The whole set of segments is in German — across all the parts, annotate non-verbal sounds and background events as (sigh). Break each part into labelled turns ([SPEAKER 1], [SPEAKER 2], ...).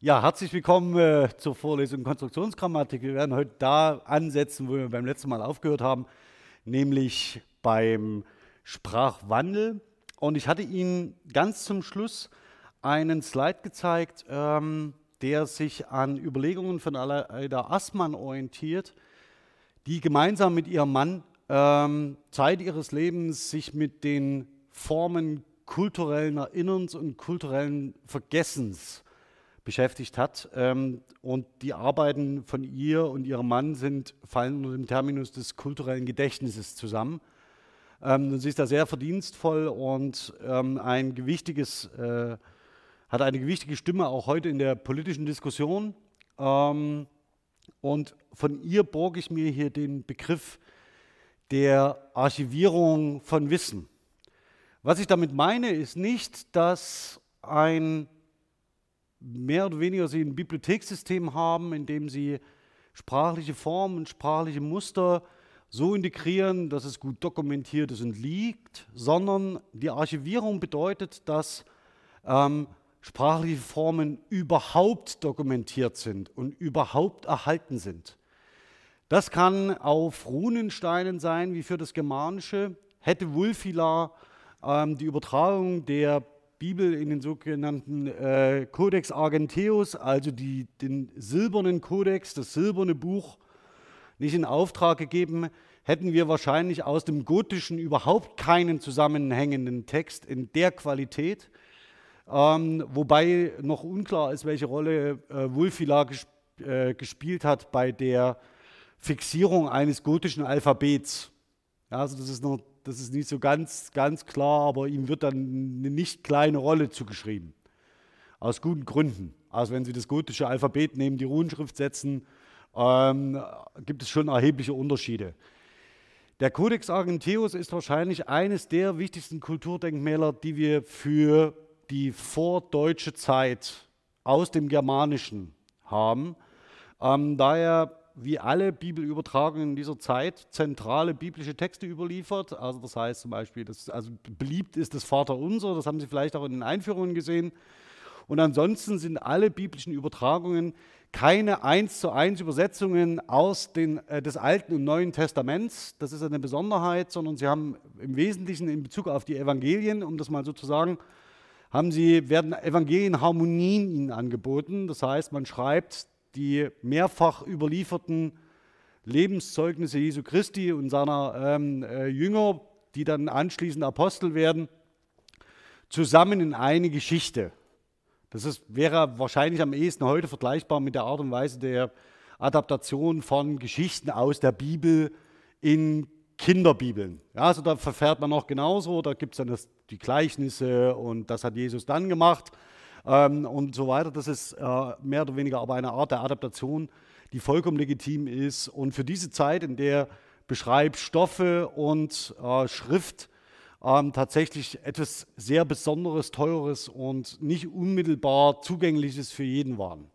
[SPEAKER 1] Ja, herzlich willkommen äh, zur Vorlesung Konstruktionsgrammatik. Wir werden heute da ansetzen, wo wir beim letzten Mal aufgehört haben, nämlich beim Sprachwandel. Und ich hatte Ihnen ganz zum Schluss einen Slide gezeigt, ähm, der sich an Überlegungen von Aleida Assmann orientiert, die gemeinsam mit ihrem Mann ähm, Zeit ihres Lebens sich mit den Formen kulturellen Erinnerns und kulturellen Vergessens beschäftigt hat. Ähm, und die Arbeiten von ihr und ihrem Mann sind, fallen unter dem Terminus des kulturellen Gedächtnisses zusammen. Ähm, sie ist da sehr verdienstvoll und ähm, ein gewichtiges, äh, hat eine gewichtige Stimme auch heute in der politischen Diskussion. Und von ihr borge ich mir hier den Begriff der Archivierung von Wissen. Was ich damit meine, ist nicht, dass ein mehr oder weniger sie ein Bibliothekssystem haben, in dem sie sprachliche Formen und sprachliche Muster so integrieren, dass es gut dokumentiert ist und liegt, sondern die Archivierung bedeutet, dass ähm, sprachliche Formen überhaupt dokumentiert sind und überhaupt erhalten sind. Das kann auf Runensteinen sein, wie für das Germanische. Hätte Wulfila ähm, die Übertragung der Bibel in den sogenannten äh, Codex Argenteus, also die, den silbernen Kodex, das silberne Buch, nicht in Auftrag gegeben, hätten wir wahrscheinlich aus dem Gotischen überhaupt keinen zusammenhängenden Text in der Qualität, ähm, wobei noch unklar ist, welche Rolle äh, Wulfila gesp äh, gespielt hat bei der Fixierung eines gotischen Alphabets. Ja, also das ist noch das ist nicht so ganz, ganz klar, aber ihm wird dann eine nicht kleine Rolle zugeschrieben. Aus guten Gründen. Also wenn Sie das gotische Alphabet neben die Runenschrift setzen, ähm, gibt es schon erhebliche Unterschiede. Der Codex Argenteus ist wahrscheinlich eines der wichtigsten Kulturdenkmäler, die wir für die vordeutsche Zeit aus dem Germanischen haben, ähm, da er wie alle Bibelübertragungen dieser Zeit zentrale biblische Texte überliefert. Also das heißt zum Beispiel, dass, also beliebt ist das Vaterunser, das haben Sie vielleicht auch in den Einführungen gesehen. Und ansonsten sind alle biblischen Übertragungen keine eins zu eins Übersetzungen aus den, äh, des Alten und Neuen Testaments. Das ist eine Besonderheit, sondern sie haben im Wesentlichen in Bezug auf die Evangelien, um das mal so zu sagen, haben sie, werden Evangelienharmonien ihnen angeboten. Das heißt, man schreibt die mehrfach überlieferten Lebenszeugnisse Jesu Christi und seiner ähm, äh, Jünger, die dann anschließend Apostel werden, zusammen in eine Geschichte. Das ist, wäre wahrscheinlich am ehesten heute vergleichbar mit der Art und Weise der Adaptation von Geschichten aus der Bibel in Kinderbibeln. Ja, also da verfährt man noch genauso, da gibt es dann das, die Gleichnisse und das hat Jesus dann gemacht ähm, und so weiter. Das ist äh, mehr oder weniger aber eine Art der Adaptation, die vollkommen legitim ist und für diese Zeit, in der Beschreibstoffe und äh, Schrift ähm, tatsächlich etwas sehr Besonderes, Teures und nicht unmittelbar Zugängliches für jeden waren.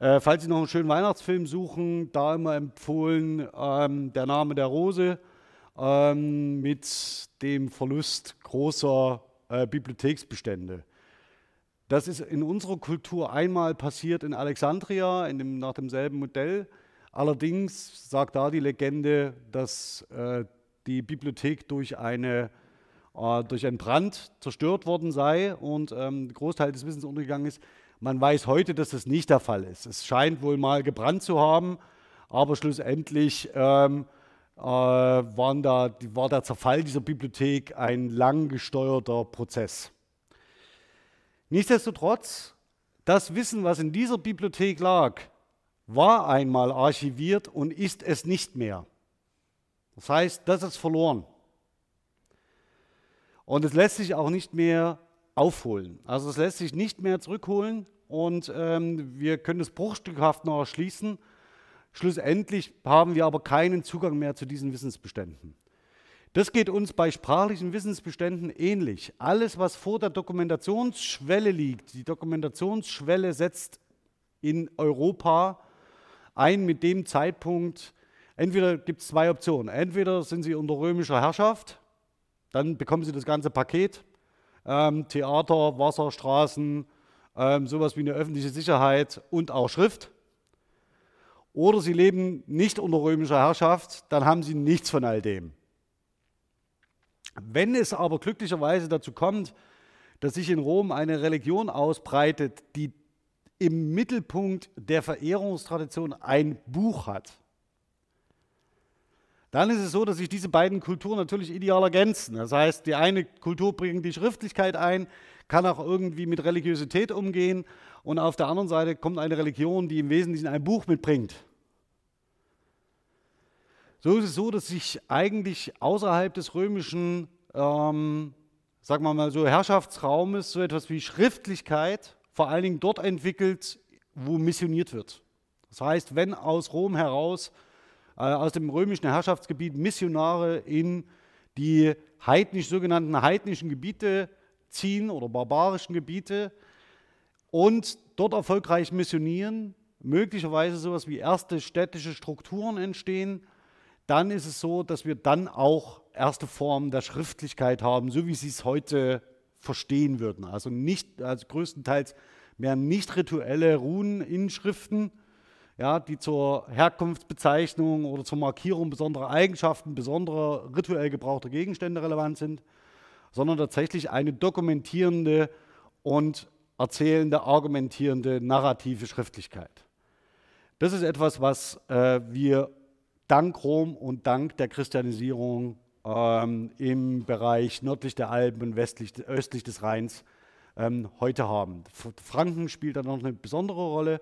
[SPEAKER 1] Äh, falls Sie noch einen schönen Weihnachtsfilm suchen, da immer empfohlen ähm, Der Name der Rose ähm, mit dem Verlust großer äh, Bibliotheksbestände. Das ist in unserer Kultur einmal passiert in Alexandria in dem, nach demselben Modell. Allerdings sagt da die Legende, dass äh, die Bibliothek durch, eine, äh, durch einen Brand zerstört worden sei und ähm, ein Großteil des Wissens untergegangen ist. Man weiß heute, dass das nicht der Fall ist. Es scheint wohl mal gebrannt zu haben, aber schlussendlich ähm, äh, waren da, war der Zerfall dieser Bibliothek ein lang gesteuerter Prozess. Nichtsdestotrotz, das Wissen, was in dieser Bibliothek lag, war einmal archiviert und ist es nicht mehr. Das heißt, das ist verloren. Und es lässt sich auch nicht mehr aufholen. Also es lässt sich nicht mehr zurückholen und ähm, wir können es bruchstückhaft noch erschließen. Schlussendlich haben wir aber keinen Zugang mehr zu diesen Wissensbeständen. Das geht uns bei sprachlichen Wissensbeständen ähnlich. Alles, was vor der Dokumentationsschwelle liegt, die Dokumentationsschwelle setzt in Europa ein mit dem Zeitpunkt, entweder gibt es zwei Optionen. Entweder sind sie unter römischer Herrschaft, dann bekommen sie das ganze Paket, ähm, Theater, Wasser, Straßen, ähm, sowas wie eine öffentliche Sicherheit und auch Schrift. Oder sie leben nicht unter römischer Herrschaft, dann haben sie nichts von all dem. Wenn es aber glücklicherweise dazu kommt, dass sich in Rom eine Religion ausbreitet, die im Mittelpunkt der Verehrungstradition ein Buch hat, dann ist es so, dass sich diese beiden Kulturen natürlich ideal ergänzen. Das heißt, die eine Kultur bringt die Schriftlichkeit ein, kann auch irgendwie mit Religiosität umgehen und auf der anderen Seite kommt eine Religion, die im Wesentlichen ein Buch mitbringt. So ist es so, dass sich eigentlich außerhalb des römischen, ähm, sagen wir mal so, Herrschaftsraumes so etwas wie Schriftlichkeit vor allen Dingen dort entwickelt, wo missioniert wird. Das heißt, wenn aus Rom heraus, äh, aus dem römischen Herrschaftsgebiet Missionare in die heidnisch, sogenannten heidnischen Gebiete ziehen oder barbarischen Gebiete und dort erfolgreich missionieren, möglicherweise sowas wie erste städtische Strukturen entstehen, dann ist es so, dass wir dann auch erste Formen der Schriftlichkeit haben, so wie sie es heute verstehen würden. Also nicht, also größtenteils mehr nicht rituelle Runeninschriften, ja, die zur Herkunftsbezeichnung oder zur Markierung besonderer Eigenschaften, besonderer rituell gebrauchter Gegenstände relevant sind, sondern tatsächlich eine dokumentierende und erzählende, argumentierende, narrative Schriftlichkeit. Das ist etwas, was äh, wir dank Rom und dank der Christianisierung ähm, im Bereich nördlich der Alpen und westlich, östlich des Rheins ähm, heute haben. Franken spielt da noch eine besondere Rolle,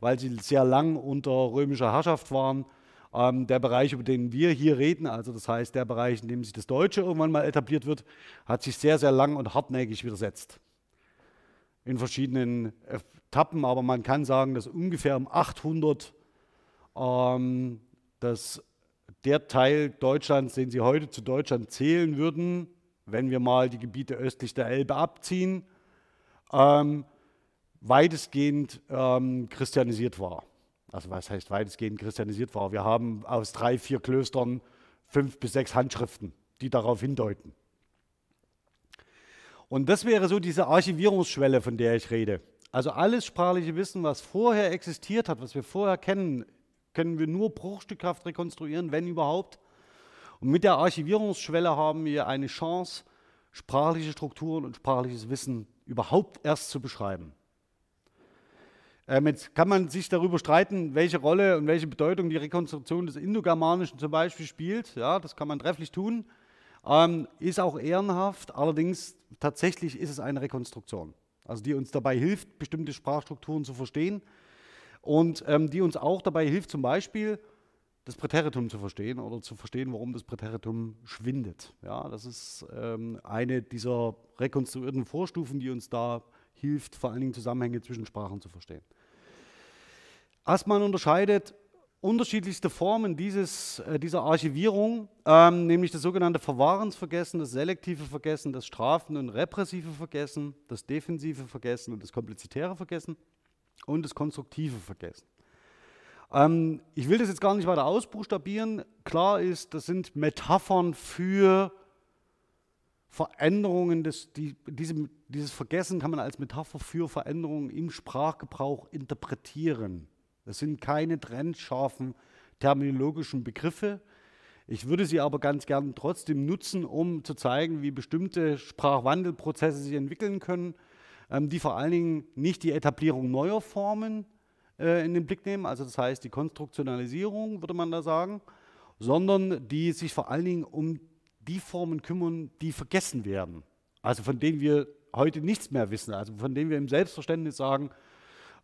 [SPEAKER 1] weil sie sehr lang unter römischer Herrschaft waren ähm, der Bereich, über den wir hier reden, also das heißt der Bereich, in dem sich das Deutsche irgendwann mal etabliert wird, hat sich sehr, sehr lang und hartnäckig widersetzt. In verschiedenen Etappen, aber man kann sagen, dass ungefähr um 800 ähm, dass der Teil Deutschlands, den Sie heute zu Deutschland zählen würden, wenn wir mal die Gebiete östlich der Elbe abziehen, ähm, weitestgehend ähm, christianisiert war also was heißt weitestgehend christianisiert war. Wir haben aus drei, vier Klöstern fünf bis sechs Handschriften, die darauf hindeuten. Und das wäre so diese Archivierungsschwelle, von der ich rede. Also alles sprachliche Wissen, was vorher existiert hat, was wir vorher kennen, können wir nur bruchstückhaft rekonstruieren, wenn überhaupt. Und mit der Archivierungsschwelle haben wir eine Chance, sprachliche Strukturen und sprachliches Wissen überhaupt erst zu beschreiben. Ähm, jetzt kann man sich darüber streiten, welche Rolle und welche Bedeutung die Rekonstruktion des Indogermanischen zum Beispiel spielt. Ja, das kann man trefflich tun. Ähm, ist auch ehrenhaft, allerdings tatsächlich ist es eine Rekonstruktion, also die uns dabei hilft, bestimmte Sprachstrukturen zu verstehen und ähm, die uns auch dabei hilft, zum Beispiel das Präteritum zu verstehen oder zu verstehen, warum das Präteritum schwindet. Ja, das ist ähm, eine dieser rekonstruierten Vorstufen, die uns da hilft, vor allen Dingen Zusammenhänge zwischen Sprachen zu verstehen. Assmann unterscheidet unterschiedlichste Formen dieses, äh, dieser Archivierung, ähm, nämlich das sogenannte Verwahrensvergessen, das selektive Vergessen, das Strafen- und repressive Vergessen, das defensive Vergessen und das komplizitäre Vergessen und das konstruktive Vergessen. Ähm, ich will das jetzt gar nicht weiter ausbuchstabieren. Klar ist, das sind Metaphern für Veränderungen, des, die, diese, dieses Vergessen kann man als Metapher für Veränderungen im Sprachgebrauch interpretieren. Das sind keine trennscharfen terminologischen Begriffe. Ich würde sie aber ganz gern trotzdem nutzen, um zu zeigen, wie bestimmte Sprachwandelprozesse sich entwickeln können, die vor allen Dingen nicht die Etablierung neuer Formen äh, in den Blick nehmen, also das heißt die Konstruktionalisierung, würde man da sagen, sondern die sich vor allen Dingen um die Formen kümmern, die vergessen werden. Also von denen wir heute nichts mehr wissen, also von denen wir im Selbstverständnis sagen,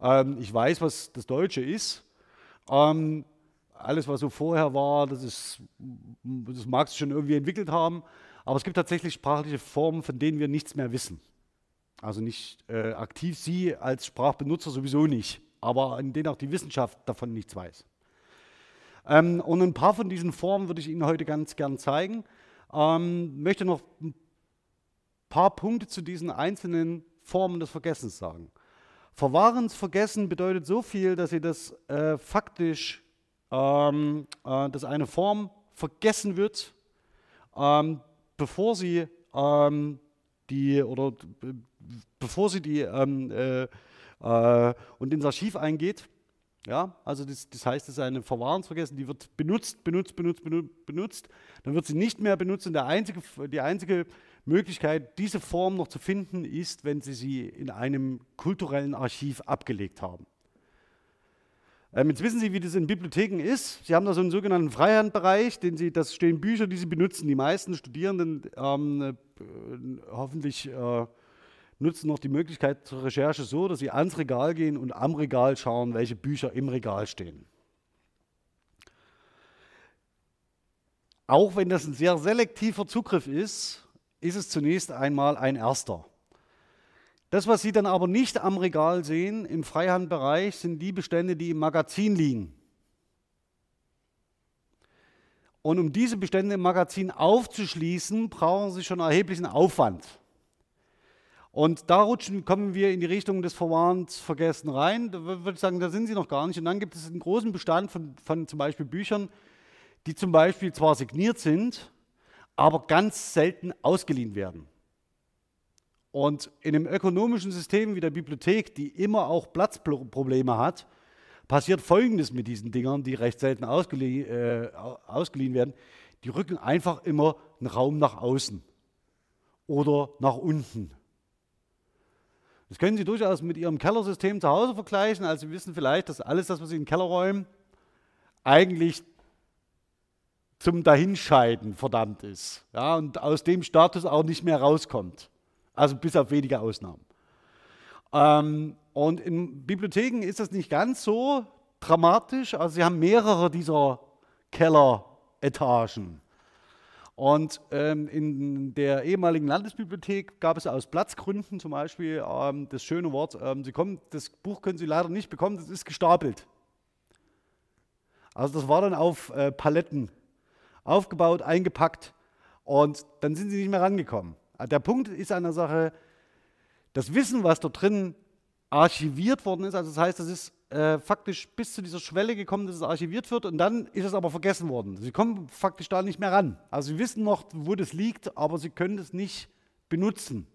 [SPEAKER 1] ähm, ich weiß, was das Deutsche ist. Ähm, alles, was so vorher war, das, ist, das mag es schon irgendwie entwickelt haben. Aber es gibt tatsächlich sprachliche Formen, von denen wir nichts mehr wissen. Also nicht äh, aktiv Sie als Sprachbenutzer sowieso nicht, aber in denen auch die Wissenschaft davon nichts weiß. Ähm, und ein paar von diesen Formen würde ich Ihnen heute ganz gern zeigen. Ähm, möchte noch ein paar Punkte zu diesen einzelnen Formen des Vergessens sagen. Verwahrensvergessen bedeutet so viel, dass sie das äh, faktisch, ähm, äh, dass eine Form vergessen wird, ähm, bevor sie ähm, die oder bevor sie die ähm, äh, äh, und ins Archiv eingeht. Ja, also das, das heißt, es ist eine Verwahrungsvergessen, die wird benutzt, benutzt, benutzt, benutzt. Dann wird sie nicht mehr benutzt. Und der einzige, die einzige Möglichkeit, diese Form noch zu finden, ist, wenn Sie sie in einem kulturellen Archiv abgelegt haben. Ähm, jetzt wissen Sie, wie das in Bibliotheken ist. Sie haben da so einen sogenannten Freihandbereich, den Sie, das stehen Bücher, die Sie benutzen. Die meisten Studierenden ähm, äh, hoffentlich äh, nutzen noch die Möglichkeit zur Recherche so, dass Sie ans Regal gehen und am Regal schauen, welche Bücher im Regal stehen. Auch wenn das ein sehr selektiver Zugriff ist, ist es zunächst einmal ein erster. Das, was Sie dann aber nicht am Regal sehen, im Freihandbereich, sind die Bestände, die im Magazin liegen. Und um diese Bestände im Magazin aufzuschließen, brauchen Sie schon erheblichen Aufwand. Und da rutschen, kommen wir in die Richtung des Verwahrensvergessen rein. Da würde ich sagen, da sind Sie noch gar nicht. Und dann gibt es einen großen Bestand von, von zum Beispiel Büchern, die zum Beispiel zwar signiert sind, aber ganz selten ausgeliehen werden. Und in einem ökonomischen System wie der Bibliothek, die immer auch Platzprobleme hat, passiert Folgendes mit diesen Dingern, die recht selten ausgeliehen, äh, ausgeliehen werden. Die rücken einfach immer einen Raum nach außen oder nach unten. Das können Sie durchaus mit Ihrem Kellersystem zu Hause vergleichen. Also Sie wissen vielleicht, dass alles das, was Sie in den Keller räumen, eigentlich zum Dahinscheiden verdammt ist. Ja, und aus dem Status auch nicht mehr rauskommt. Also bis auf wenige Ausnahmen. Ähm, und in Bibliotheken ist das nicht ganz so dramatisch. Also sie haben mehrere dieser Kelleretagen. Und ähm, in der ehemaligen Landesbibliothek gab es aus Platzgründen zum Beispiel ähm, das schöne Wort, ähm, sie kommen, das Buch können Sie leider nicht bekommen, das ist gestapelt. Also das war dann auf äh, Paletten aufgebaut, eingepackt und dann sind sie nicht mehr rangekommen. Der Punkt ist an der Sache, das Wissen, was dort drin archiviert worden ist, also das heißt, das ist äh, faktisch bis zu dieser Schwelle gekommen, dass es archiviert wird und dann ist es aber vergessen worden. Sie kommen faktisch da nicht mehr ran. Also sie wissen noch, wo das liegt, aber sie können es nicht benutzen.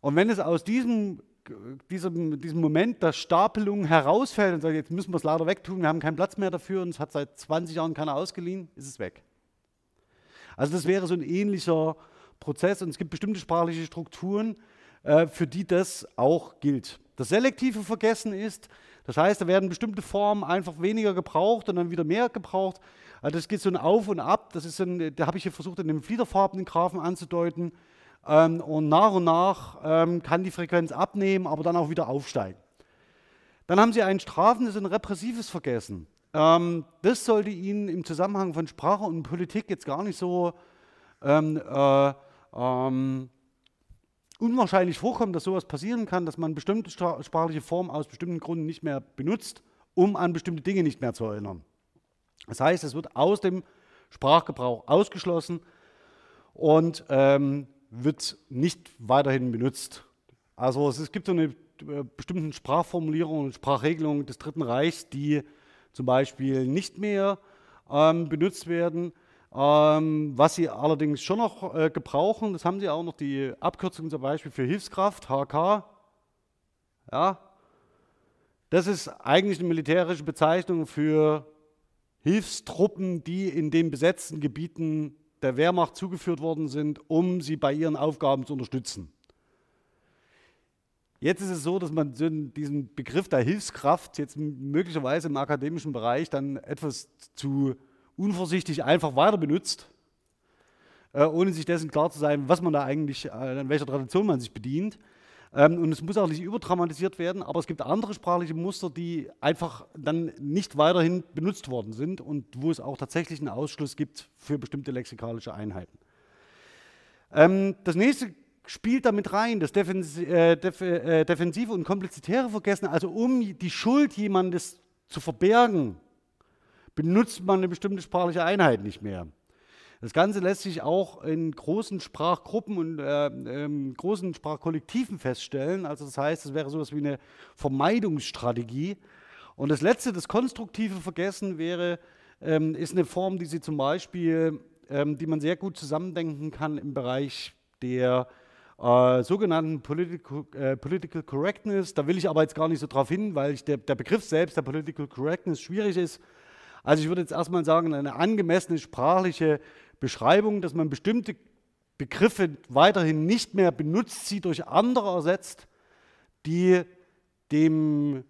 [SPEAKER 1] Und wenn es aus diesem diesem, diesem Moment der Stapelung herausfällt und sagt, jetzt müssen wir es leider wegtun, wir haben keinen Platz mehr dafür und es hat seit 20 Jahren keiner ausgeliehen, ist es weg. Also das wäre so ein ähnlicher Prozess und es gibt bestimmte sprachliche Strukturen, für die das auch gilt. Das selektive Vergessen ist, das heißt, da werden bestimmte Formen einfach weniger gebraucht und dann wieder mehr gebraucht. Also das geht so ein Auf und Ab. Das ist ein, da habe ich hier versucht, in dem fliederfarbenen Graphen anzudeuten. Ähm, und nach und nach ähm, kann die Frequenz abnehmen, aber dann auch wieder aufsteigen. Dann haben Sie ein strafendes und repressives Vergessen. Ähm, das sollte Ihnen im Zusammenhang von Sprache und Politik jetzt gar nicht so ähm, äh, unwahrscheinlich vorkommen, dass sowas passieren kann, dass man bestimmte sprachliche Formen aus bestimmten Gründen nicht mehr benutzt, um an bestimmte Dinge nicht mehr zu erinnern. Das heißt, es wird aus dem Sprachgebrauch ausgeschlossen und ähm, wird nicht weiterhin benutzt. Also es gibt so eine äh, bestimmte Sprachformulierung und Sprachregelung des Dritten Reichs, die zum Beispiel nicht mehr ähm, benutzt werden. Ähm, was sie allerdings schon noch äh, gebrauchen, das haben sie auch noch die Abkürzung zum Beispiel für Hilfskraft, HK. Ja, das ist eigentlich eine militärische Bezeichnung für Hilfstruppen, die in den besetzten Gebieten der Wehrmacht zugeführt worden sind, um sie bei ihren Aufgaben zu unterstützen. Jetzt ist es so, dass man diesen Begriff der Hilfskraft jetzt möglicherweise im akademischen Bereich dann etwas zu unvorsichtig einfach weiter benutzt, äh, ohne sich dessen klar zu sein, was man da eigentlich, äh, in welcher Tradition man sich bedient. Ähm, und es muss auch nicht überdramatisiert werden, aber es gibt andere sprachliche Muster, die einfach dann nicht weiterhin benutzt worden sind und wo es auch tatsächlich einen Ausschluss gibt für bestimmte lexikalische Einheiten. Ähm, das nächste spielt damit rein, das äh, äh, defensive und komplizitäre Vergessen, also um die Schuld jemandes zu verbergen, benutzt man eine bestimmte sprachliche Einheit nicht mehr. Das Ganze lässt sich auch in großen Sprachgruppen und äh, ähm, großen Sprachkollektiven feststellen. Also das heißt, es wäre so etwas wie eine Vermeidungsstrategie. Und das letzte, das konstruktive Vergessen wäre, ähm, ist eine Form, die Sie zum Beispiel, ähm, die man sehr gut zusammendenken kann im Bereich der äh, sogenannten Political, äh, Political, Correctness. Da will ich aber jetzt gar nicht so drauf hin, weil der, der Begriff selbst der Political Correctness schwierig ist. Also ich würde jetzt erstmal sagen, eine angemessene sprachliche Beschreibung, dass man bestimmte Begriffe weiterhin nicht mehr benutzt, sie durch andere ersetzt, die dem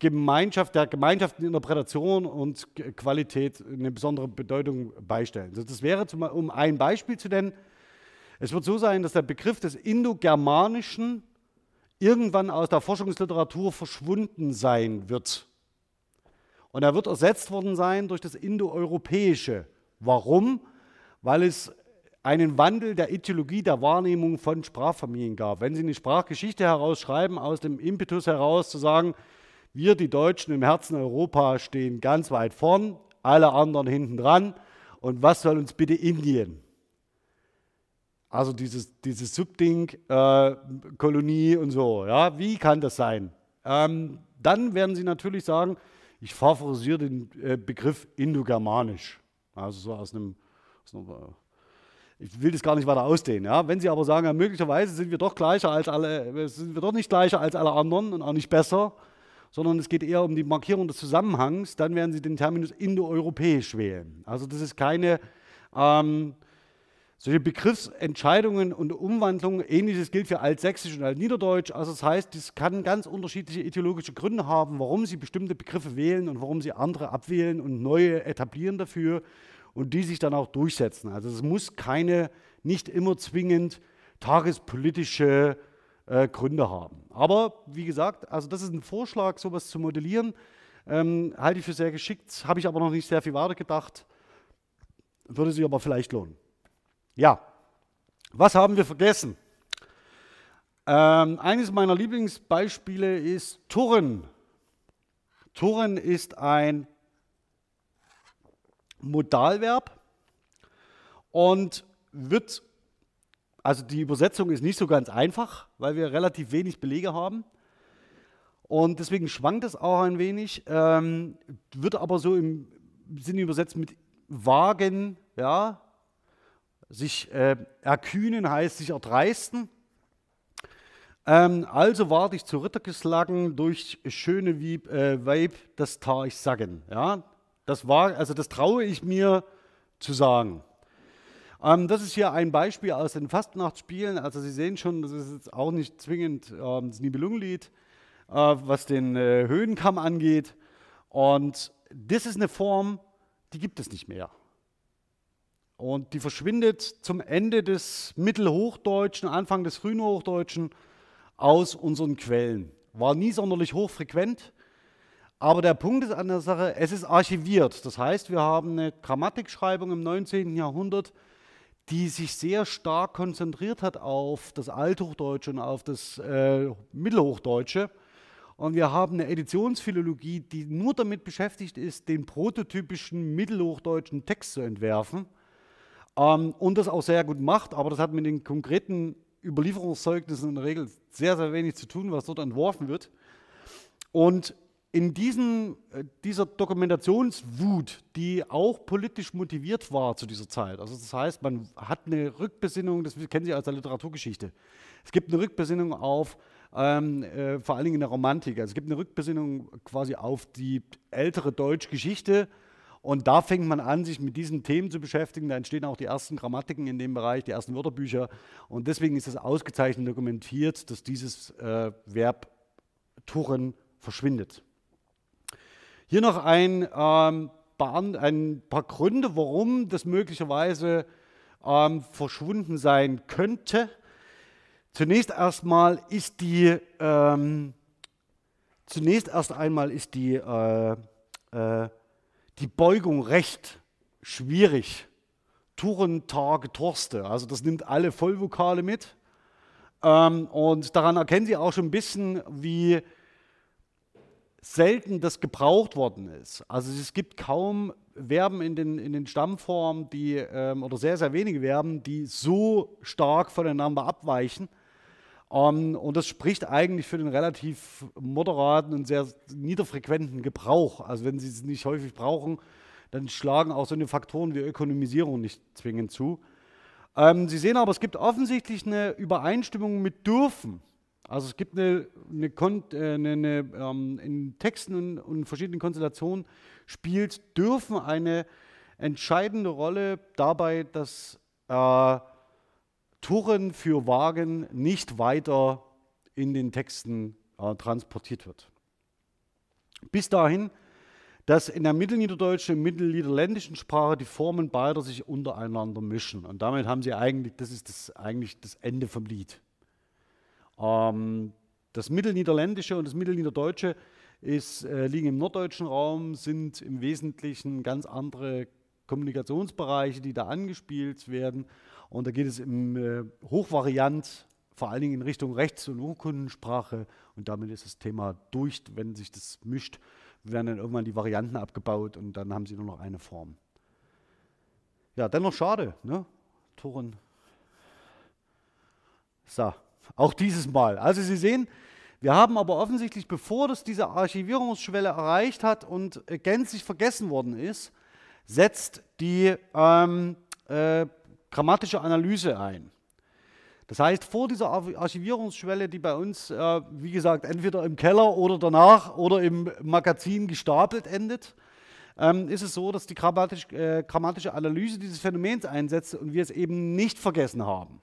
[SPEAKER 1] Gemeinschaft, der Gemeinschaftsinterpretation und Qualität eine besondere Bedeutung beistellen. Das wäre, zum, um ein Beispiel zu nennen, es wird so sein, dass der Begriff des Indogermanischen irgendwann aus der Forschungsliteratur verschwunden sein wird. Und er wird ersetzt worden sein durch das Indoeuropäische. Warum? Weil es einen Wandel der Ideologie der Wahrnehmung von Sprachfamilien gab. Wenn Sie eine Sprachgeschichte herausschreiben, aus dem Impetus heraus zu sagen, wir, die Deutschen im Herzen Europas, stehen ganz weit vorn, alle anderen hinten dran. Und was soll uns bitte Indien? Also dieses, dieses Subding, äh, Kolonie und so. Ja? Wie kann das sein? Ähm, dann werden Sie natürlich sagen, ich favorisiere den äh, Begriff Indogermanisch. Also so aus einem, aus einem äh, ich will das gar nicht weiter ausdehnen. Ja? Wenn Sie aber sagen, ja, möglicherweise sind wir doch gleicher als alle, sind wir doch nicht gleicher als alle anderen und auch nicht besser, sondern es geht eher um die Markierung des Zusammenhangs, dann werden Sie den Terminus indoeuropäisch wählen. Also das ist keine ähm, solche Begriffsentscheidungen und Umwandlungen, ähnliches gilt für Altsächsisch und Altniederdeutsch. Also das heißt, das kann ganz unterschiedliche ideologische Gründe haben, warum Sie bestimmte Begriffe wählen und warum Sie andere abwählen und neue etablieren dafür und die sich dann auch durchsetzen. Also es muss keine, nicht immer zwingend tagespolitische äh, Gründe haben. Aber wie gesagt, also das ist ein Vorschlag, sowas zu modellieren. Ähm, halte ich für sehr geschickt, habe ich aber noch nicht sehr viel weiter gedacht. Würde sich aber vielleicht lohnen. Ja, was haben wir vergessen? Ähm, eines meiner Lieblingsbeispiele ist Turren. Turren ist ein Modalverb und wird also die Übersetzung ist nicht so ganz einfach, weil wir relativ wenig Belege haben. Und deswegen schwankt es auch ein wenig, ähm, wird aber so im Sinne übersetzt mit wagen, ja, sich äh, erkühnen heißt sich erdreisten. Ähm, also ward ich zu Ritter geschlagen durch schöne Wieb, äh, Weib, das tar ich sagen. Ja, das war, also das traue ich mir zu sagen. Ähm, das ist hier ein Beispiel aus den Fastnachtsspielen. Also Sie sehen schon, das ist jetzt auch nicht zwingend ähm, das Nibelungenlied, äh, was den äh, Höhenkamm angeht. Und das ist eine Form, die gibt es nicht mehr. Und die verschwindet zum Ende des Mittelhochdeutschen, Anfang des frühen Hochdeutschen aus unseren Quellen. War nie sonderlich hochfrequent. Aber der Punkt ist an der Sache, es ist archiviert. Das heißt, wir haben eine Grammatikschreibung im 19. Jahrhundert, die sich sehr stark konzentriert hat auf das Althochdeutsche und auf das äh, Mittelhochdeutsche. Und wir haben eine Editionsphilologie, die nur damit beschäftigt ist, den prototypischen mittelhochdeutschen Text zu entwerfen. Ähm, und das auch sehr gut macht, aber das hat mit den konkreten Überlieferungszeugnissen in der Regel sehr, sehr wenig zu tun, was dort entworfen wird. Und in diesen, äh, dieser Dokumentationswut, die auch politisch motiviert war zu dieser Zeit, also das heißt, man hat eine Rückbesinnung, das kennen Sie aus der Literaturgeschichte, es gibt eine Rückbesinnung auf, ähm, äh, vor allen Dingen in der Romantik, also es gibt eine Rückbesinnung quasi auf die ältere Deutschgeschichte und da fängt man an, sich mit diesen Themen zu beschäftigen, da entstehen auch die ersten Grammatiken in dem Bereich, die ersten Wörterbücher und deswegen ist es ausgezeichnet dokumentiert, dass dieses äh, Verb Tuchen verschwindet. Hier noch ein, ähm, ein paar Gründe, warum das möglicherweise ähm, verschwunden sein könnte. Zunächst erstmal ist die, ähm, zunächst erst einmal ist die, äh, äh, die Beugung recht schwierig. Touren, Tage, Torste. Also das nimmt alle Vollvokale mit. Ähm, und daran erkennen Sie auch schon ein bisschen, wie selten das gebraucht worden ist. Also es gibt kaum Verben in den, in den Stammformen, die, ähm, oder sehr, sehr wenige Verben, die so stark voneinander abweichen. Ähm, und das spricht eigentlich für den relativ moderaten und sehr niederfrequenten Gebrauch. Also wenn Sie es nicht häufig brauchen, dann schlagen auch so eine Faktoren wie Ökonomisierung nicht zwingend zu. Ähm, Sie sehen aber, es gibt offensichtlich eine Übereinstimmung mit dürfen. Also es gibt eine, eine, äh, eine, eine ähm, in Texten und, und verschiedenen Konstellationen spielt dürfen eine entscheidende Rolle dabei, dass äh, Touren für Wagen nicht weiter in den Texten äh, transportiert wird. Bis dahin, dass in der mittelniederdeutschen und mittelniederländischen Sprache die Formen beider sich untereinander mischen. Und damit haben sie eigentlich, das ist das, eigentlich das Ende vom Lied. Ähm, das Mittelniederländische und das Mittelniederdeutsche ist, äh, liegen im norddeutschen Raum, sind im Wesentlichen ganz andere Kommunikationsbereiche, die da angespielt werden. Und da geht es im äh, Hochvariant vor allen Dingen in Richtung Rechts- und Urkundensprache. Und damit ist das Thema durch, wenn sich das mischt, werden dann irgendwann die Varianten abgebaut und dann haben sie nur noch eine Form. Ja, dennoch schade, ne? Toren. So, auch dieses Mal. Also Sie sehen, wir haben aber offensichtlich, bevor das diese Archivierungsschwelle erreicht hat und äh, gänzlich vergessen worden ist, setzt die ähm, äh, grammatische Analyse ein. Das heißt, vor dieser Archivierungsschwelle, die bei uns, äh, wie gesagt, entweder im Keller oder danach oder im Magazin gestapelt endet, ähm, ist es so, dass die grammatisch, äh, grammatische Analyse dieses Phänomens einsetzt und wir es eben nicht vergessen haben.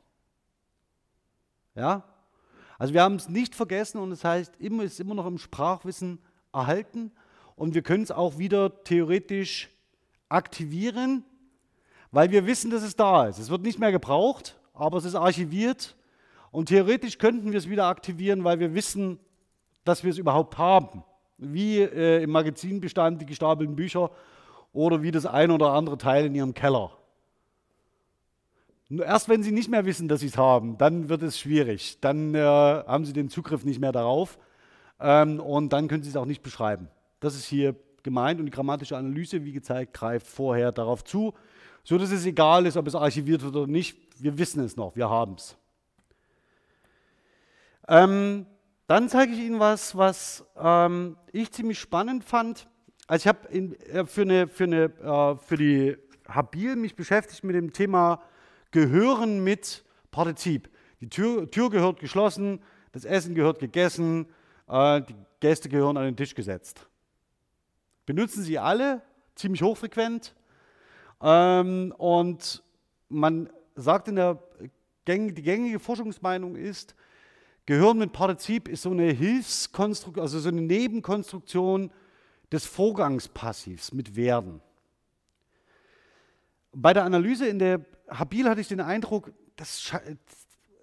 [SPEAKER 1] Ja? Also wir haben es nicht vergessen und das heißt, immer ist immer noch im Sprachwissen erhalten und wir können es auch wieder theoretisch aktivieren, weil wir wissen, dass es da ist. Es wird nicht mehr gebraucht, aber es ist archiviert und theoretisch könnten wir es wieder aktivieren, weil wir wissen, dass wir es überhaupt haben. Wie äh, im Magazinbestand die gestapelten Bücher oder wie das ein oder andere Teil in Ihrem Keller. Nur erst wenn Sie nicht mehr wissen, dass Sie es haben, dann wird es schwierig. Dann äh, haben Sie den Zugriff nicht mehr darauf ähm, und dann können Sie es auch nicht beschreiben. Das ist hier gemeint und die grammatische Analyse, wie gezeigt, greift vorher darauf zu, so dass es egal ist, ob es archiviert wird oder nicht. Wir wissen es noch, wir haben es. Ähm, dann zeige ich Ihnen was, was ähm, ich ziemlich spannend fand. Also ich habe äh, für, eine, für, eine, äh, für die Habil mich beschäftigt mit dem Thema Gehören mit Partizip. Die Tür, Tür gehört geschlossen, das Essen gehört gegessen, äh, die Gäste gehören an den Tisch gesetzt benutzen sie alle ziemlich hochfrequent. Ähm, und man sagt in der die gängige Forschungsmeinung ist, Gehören mit Partizip ist so eine Hilfskonstruktion, also so eine Nebenkonstruktion des Vorgangspassivs mit werden. Bei der Analyse in der Habil hatte ich den Eindruck, das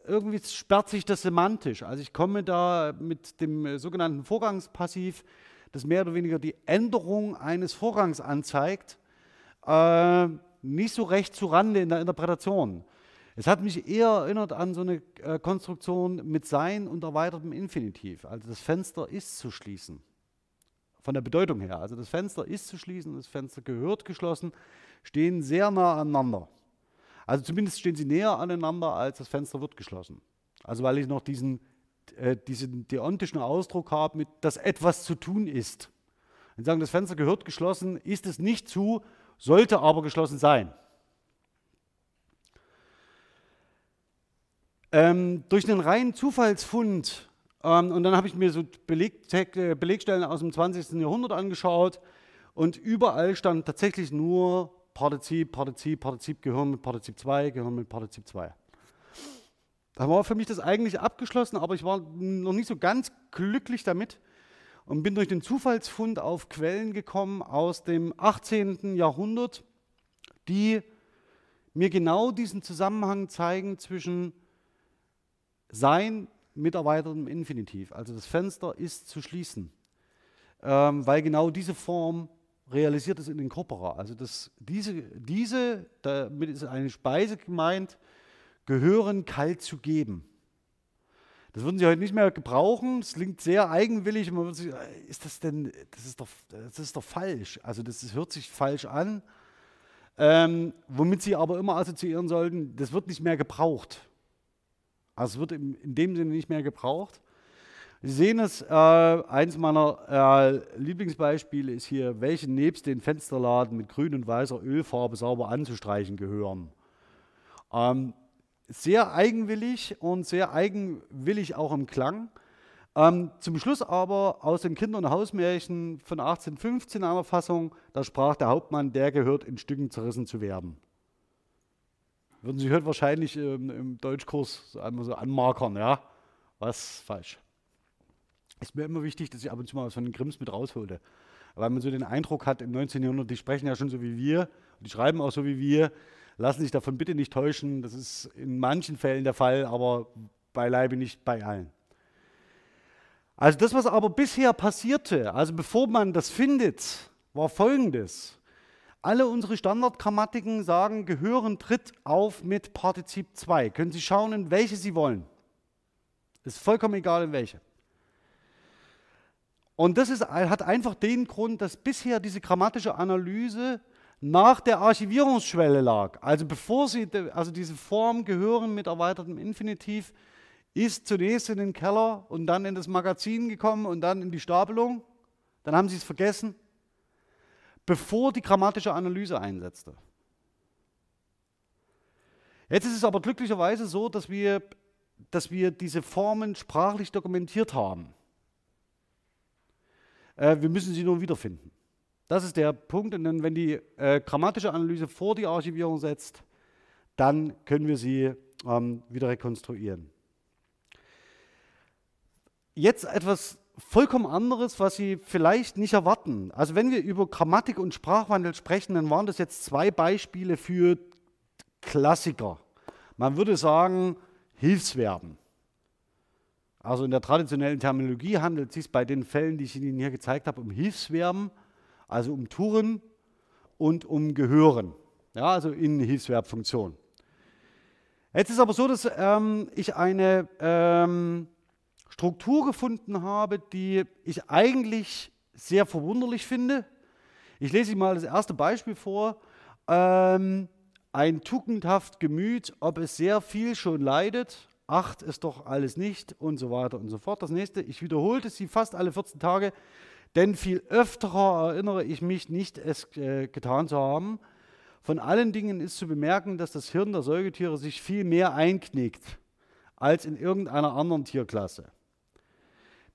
[SPEAKER 1] irgendwie sperrt sich das semantisch. Also ich komme da mit dem sogenannten Vorgangspassiv das mehr oder weniger die Änderung eines Vorgangs anzeigt, äh, nicht so recht zu Rande in der Interpretation. Es hat mich eher erinnert an so eine äh, Konstruktion mit Sein und erweitertem Infinitiv. Also das Fenster ist zu schließen. Von der Bedeutung her. Also das Fenster ist zu schließen das Fenster gehört geschlossen, stehen sehr nah aneinander. Also zumindest stehen sie näher aneinander, als das Fenster wird geschlossen. Also weil ich noch diesen äh, diesen deontischen Ausdruck haben, mit dass etwas zu tun ist. Wenn Sie sagen, das Fenster gehört geschlossen, ist es nicht zu, sollte aber geschlossen sein. Ähm, durch einen reinen Zufallsfund, ähm, und dann habe ich mir so Beleg, äh, Belegstellen aus dem 20. Jahrhundert angeschaut, und überall stand tatsächlich nur Partizip, Partizip, Partizip, Gehirn mit Partizip 2, Gehirn mit Partizip 2. Da war für mich das eigentlich abgeschlossen, aber ich war noch nicht so ganz glücklich damit und bin durch den Zufallsfund auf Quellen gekommen aus dem 18. Jahrhundert, die mir genau diesen Zusammenhang zeigen zwischen Sein mit erweitertem Infinitiv. Also das Fenster ist zu schließen, ähm, weil genau diese Form realisiert ist in den Corpora. Also das, diese, diese, damit ist eine Speise gemeint, gehören kalt zu geben. Das würden Sie heute nicht mehr gebrauchen. Es klingt sehr eigenwillig. Man würde sich, äh, ist das denn, das ist doch, das ist doch falsch. Also das, das hört sich falsch an. Ähm, womit Sie aber immer assoziieren sollten, das wird nicht mehr gebraucht. Also es wird in, in dem Sinne nicht mehr gebraucht. Sie sehen es, äh, eins meiner äh, Lieblingsbeispiele ist hier, welche nebst den Fensterladen mit grün und weißer Ölfarbe sauber anzustreichen gehören. Ähm, sehr eigenwillig und sehr eigenwillig auch im Klang. Ähm, zum Schluss aber aus den Kinder- und Hausmärchen von 1815 einer Fassung, da sprach der Hauptmann, der gehört in Stücken zerrissen zu werden. Würden Sie heute wahrscheinlich ähm, im Deutschkurs einmal so anmarkern, ja? Was falsch. Ist mir immer wichtig, dass ich ab und zu mal von den Grimms mit raushole. Weil man so den Eindruck hat, im 19. Jahrhundert, die sprechen ja schon so wie wir, die schreiben auch so wie wir, lassen sich davon bitte nicht täuschen. Das ist in manchen Fällen der Fall, aber beileibe nicht bei allen. Also das, was aber bisher passierte, also bevor man das findet, war folgendes. Alle unsere Standardgrammatiken sagen, gehören tritt auf mit Partizip 2. Können Sie schauen, in welche Sie wollen. Ist vollkommen egal, in welche. Und das ist, hat einfach den Grund, dass bisher diese grammatische Analyse nach der Archivierungsschwelle lag. Also bevor Sie, also diese Form gehören mit erweitertem Infinitiv, ist zunächst in den Keller und dann in das Magazin gekommen und dann in die Stapelung. Dann haben Sie es vergessen, bevor die grammatische Analyse einsetzte. Jetzt ist es aber glücklicherweise so, dass wir, dass wir diese Formen sprachlich dokumentiert haben. Äh, wir müssen sie nur wiederfinden. Das ist der Punkt. Und wenn die äh, grammatische Analyse vor die Archivierung setzt, dann können wir sie ähm, wieder rekonstruieren. Jetzt etwas vollkommen anderes, was Sie vielleicht nicht erwarten. Also wenn wir über Grammatik und Sprachwandel sprechen, dann waren das jetzt zwei Beispiele für Klassiker. Man würde sagen Hilfsverben. Also in der traditionellen Terminologie handelt es sich bei den Fällen, die ich Ihnen hier gezeigt habe, um Hilfsverben, also um Touren und um Gehören. Ja, also in Hilfsverbfunktion. Jetzt ist aber so, dass ähm, ich eine ähm, Struktur gefunden habe, die ich eigentlich sehr verwunderlich finde. Ich lese Ihnen mal das erste Beispiel vor. Ähm, ein tugendhaft Gemüt, ob es sehr viel schon leidet, acht es doch alles nicht und so weiter und so fort. Das nächste, ich wiederholte sie fast alle 14 Tage, denn viel öfterer erinnere ich mich nicht, es äh, getan zu haben. Von allen Dingen ist zu bemerken, dass das Hirn der Säugetiere sich viel mehr einknickt als in irgendeiner anderen Tierklasse.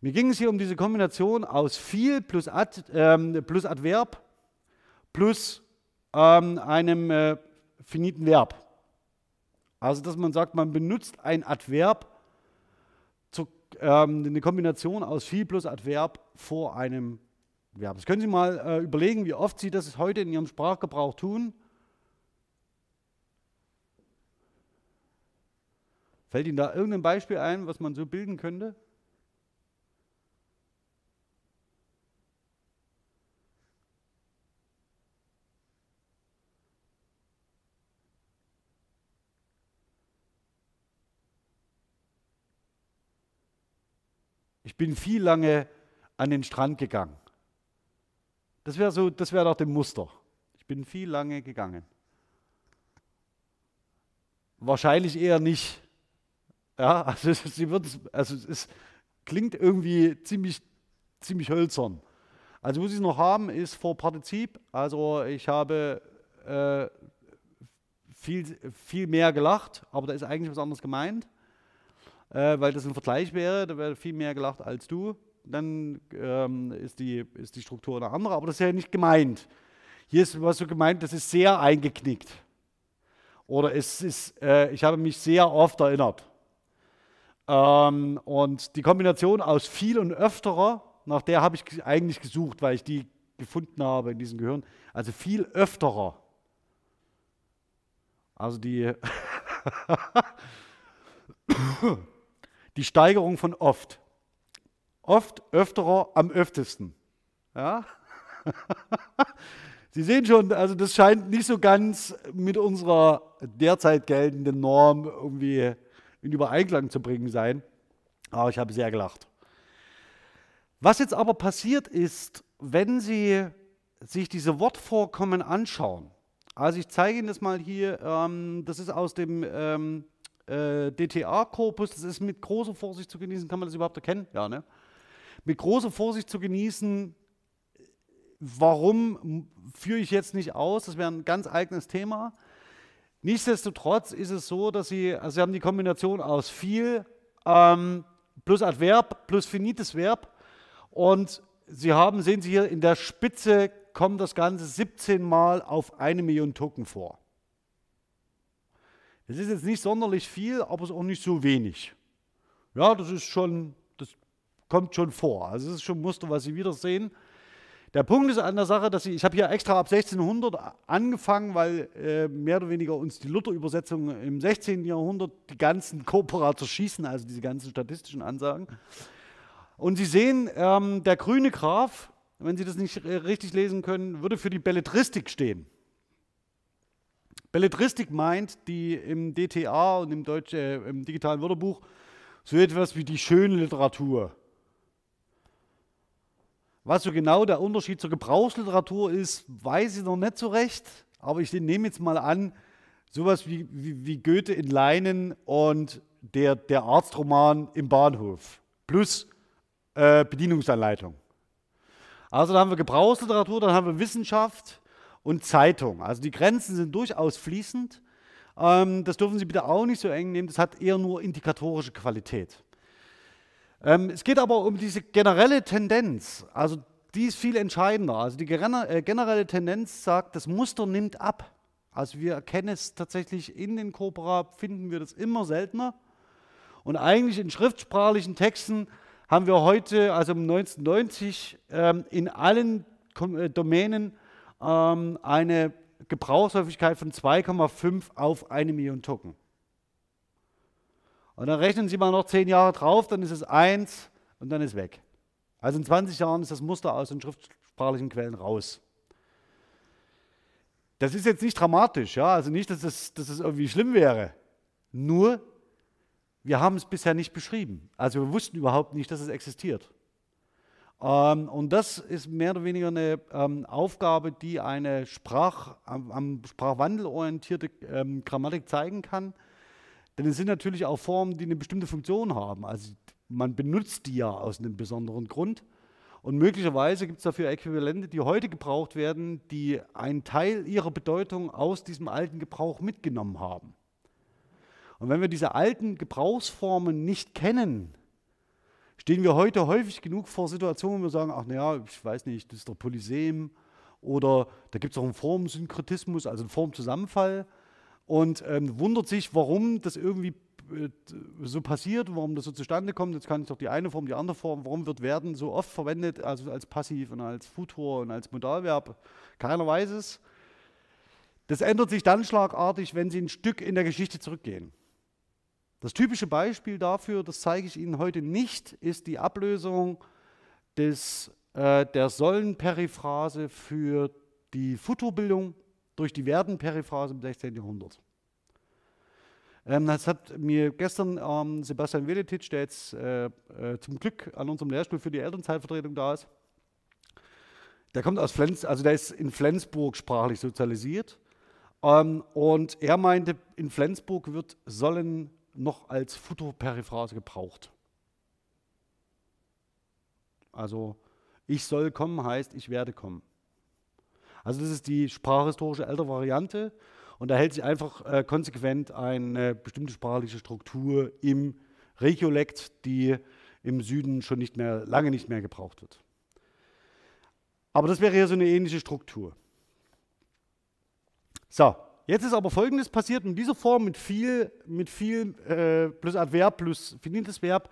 [SPEAKER 1] Mir ging es hier um diese Kombination aus viel plus, Ad, ähm, plus Adverb plus ähm, einem äh, finiten Verb. Also, dass man sagt, man benutzt ein Adverb, ähm, eine Kombination aus viel plus Adverb vor einem Verb. Das können Sie mal äh, überlegen, wie oft Sie das heute in Ihrem Sprachgebrauch tun. Fällt Ihnen da irgendein Beispiel ein, was man so bilden könnte? Ich bin viel lange an den Strand gegangen. Das wäre so, das wäre doch dem Muster. Ich bin viel lange gegangen. Wahrscheinlich eher nicht. Ja, also, (laughs) sie also es klingt irgendwie ziemlich, ziemlich hölzern. Also was ich noch haben ist vor Partizip. Also ich habe äh, viel, viel mehr gelacht, aber da ist eigentlich was anderes gemeint äh, weil das ein Vergleich wäre, da wäre viel mehr gelacht als du, dann ähm, ist, die, ist die Struktur eine andere, aber das ist ja nicht gemeint. Hier ist was so gemeint, das ist sehr eingeknickt. Oder es ist, äh, ich habe mich sehr oft erinnert. Ähm, und die Kombination aus viel und öfterer, nach der habe ich eigentlich gesucht, weil ich die gefunden habe in diesem Gehirn. Also viel öfterer. Also die (laughs) (coughs) (coughs) (coughs) die Steigerung von oft. Oft, öfterer, am öftesten. Ja? (laughs) Sie sehen schon, also das scheint nicht so ganz mit unserer derzeit geltenden Norm irgendwie in Übereinklang zu bringen sein. Aber ich habe sehr gelacht. Was jetzt aber passiert ist, wenn Sie sich diese Wortvorkommen anschauen, also ich zeige Ihnen das mal hier, ähm, das ist aus dem ähm, äh, DTA-Korpus, das ist mit großer Vorsicht zu genießen. Kann man das überhaupt erkennen? Ja, ne? Mit großer Vorsicht zu genießen. Warum führe ich jetzt nicht aus? Das wäre ein ganz eigenes Thema. Nichtsdestotrotz ist es so, dass Sie, also Sie haben die Kombination aus viel ähm, plus Adverb plus finites Verb und Sie haben, sehen Sie hier in der Spitze kommt das Ganze 17 Mal auf eine Million Token vor. Das ist jetzt nicht sonderlich viel, aber es ist auch nicht so wenig. Ja, das ist schon, das kommt schon vor. Also es ist schon ein Muster, was Sie wieder sehen. Der Punkt ist an der Sache, dass ich, ich habe hier extra ab 1600 angefangen, weil äh, mehr oder weniger uns die Luther-Übersetzung im 16. Jahrhundert die ganzen Corpora zerschießen, also diese ganzen statistischen Ansagen. Und Sie sehen, ähm, der grüne Graph, wenn Sie das nicht richtig lesen können, würde für die Belletristik stehen. Belletristik meint die im DTA und im, Deutsch, äh, im digitalen Wörterbuch so etwas wie die schöne Literatur. Was so genau der Unterschied zur Gebrauchsliteratur ist, weiß ich noch nicht so recht. Aber ich nehme jetzt mal an, sowas wie, wie, wie Goethe in Leinen und der, der Arztroman im Bahnhof plus äh, Bedienungsanleitung. Also da haben wir Gebrauchsliteratur, dann haben wir Wissenschaft und Zeitung. Also die Grenzen sind durchaus fließend. Ähm, das dürfen Sie bitte auch nicht so eng nehmen. Das hat eher nur indikatorische Qualität. Ähm, es geht aber um diese generelle Tendenz, also die ist viel entscheidender. Also die äh, generelle Tendenz sagt, das Muster nimmt ab. Also wir erkennen es tatsächlich in den Corpora, finden wir das immer seltener. Und eigentlich in schriftsprachlichen Texten haben wir heute, also um 1990, ähm, in allen äh, Domänen ähm, eine Gebrauchshäufigkeit von 2,5 auf eine Million Token. Und dann rechnen Sie mal noch zehn Jahre drauf, dann ist es eins und dann ist weg. Also in 20 Jahren ist das Muster aus den schriftsprachlichen Quellen raus. Das ist jetzt nicht dramatisch, ja, also nicht, dass es, dass es irgendwie schlimm wäre. Nur, wir haben es bisher nicht beschrieben. Also wir wussten überhaupt nicht, dass es existiert. Ähm, und das ist mehr oder weniger eine ähm, Aufgabe, die eine Sprach, am, am Sprachwandel orientierte ähm, Grammatik zeigen kann. Denn es sind natürlich auch Formen, die eine bestimmte Funktion haben. Also man benutzt die ja aus einem besonderen Grund. Und möglicherweise gibt es dafür Äquivalente, die heute gebraucht werden, die einen Teil ihrer Bedeutung aus diesem alten Gebrauch mitgenommen haben. Und wenn wir diese alten Gebrauchsformen nicht kennen, stehen wir heute häufig genug vor Situationen, wo wir sagen, ach naja, ich weiß nicht, das ist der Polysem oder da gibt es auch einen Formsynkretismus, also einen Formzusammenfall und ähm, wundert sich, warum das irgendwie äh, so passiert, warum das so zustande kommt. Jetzt kann ich doch die eine Form, die andere Form, warum wird werden so oft verwendet, also als Passiv und als Futur und als Modalverb? Keiner weiß es. Das ändert sich dann schlagartig, wenn Sie ein Stück in der Geschichte zurückgehen. Das typische Beispiel dafür, das zeige ich Ihnen heute nicht, ist die Ablösung des, äh, der Sollenperiphrase für die Futurbildung durch die Werdenperiphrase im 16. Jahrhundert. Ähm, das hat mir gestern ähm, Sebastian Veletic, der jetzt äh, äh, zum Glück an unserem Lehrstuhl für die Elternzeitvertretung da ist, der kommt aus Flens, also der ist in Flensburg sprachlich sozialisiert. Ähm, und er meinte, in Flensburg wird sollen noch als Futurperiphrase gebraucht. Also ich soll kommen heißt, ich werde kommen. Also das ist die sprachhistorische ältere Variante und da hält sich einfach äh, konsequent eine bestimmte sprachliche Struktur im Regiolekt, die im Süden schon nicht mehr, lange nicht mehr gebraucht wird. Aber das wäre hier so eine ähnliche Struktur. So, jetzt ist aber Folgendes passiert in dieser Form mit viel, mit viel äh, plus Adverb plus finites Verb.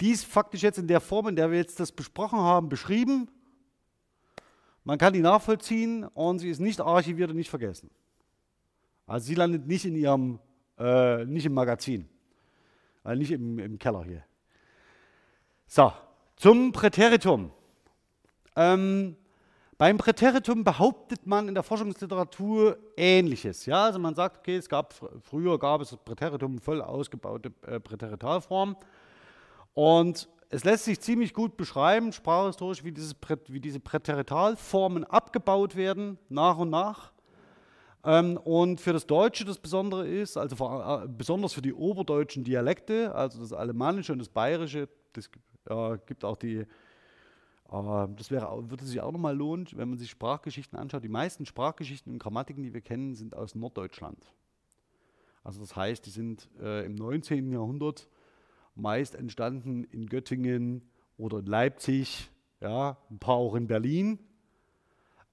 [SPEAKER 1] Die ist faktisch jetzt in der Form, in der wir jetzt das besprochen haben, beschrieben man kann die nachvollziehen und sie ist nicht archiviert und nicht vergessen. Also sie landet nicht in ihrem, äh, nicht im Magazin, also nicht im, im Keller hier. So, zum Präteritum. Ähm, beim Präteritum behauptet man in der Forschungsliteratur Ähnliches. Ja, also man sagt, okay, es gab früher gab es Präteritum voll ausgebaute äh, Präteritalform und es lässt sich ziemlich gut beschreiben, sprachhistorisch, wie, dieses, wie diese Präteritalformen abgebaut werden, nach und nach. Ähm, und für das Deutsche das Besondere ist, also äh, besonders für die oberdeutschen Dialekte, also das Alemannische und das Bayerische, das gibt auch die, das wäre, würde sich auch nochmal lohnen, wenn man sich Sprachgeschichten anschaut. Die meisten Sprachgeschichten und Grammatiken, die wir kennen, sind aus Norddeutschland. Also das heißt, die sind äh, im 19. Jahrhundert meist entstanden in Göttingen oder in Leipzig, ja, ein paar auch in Berlin.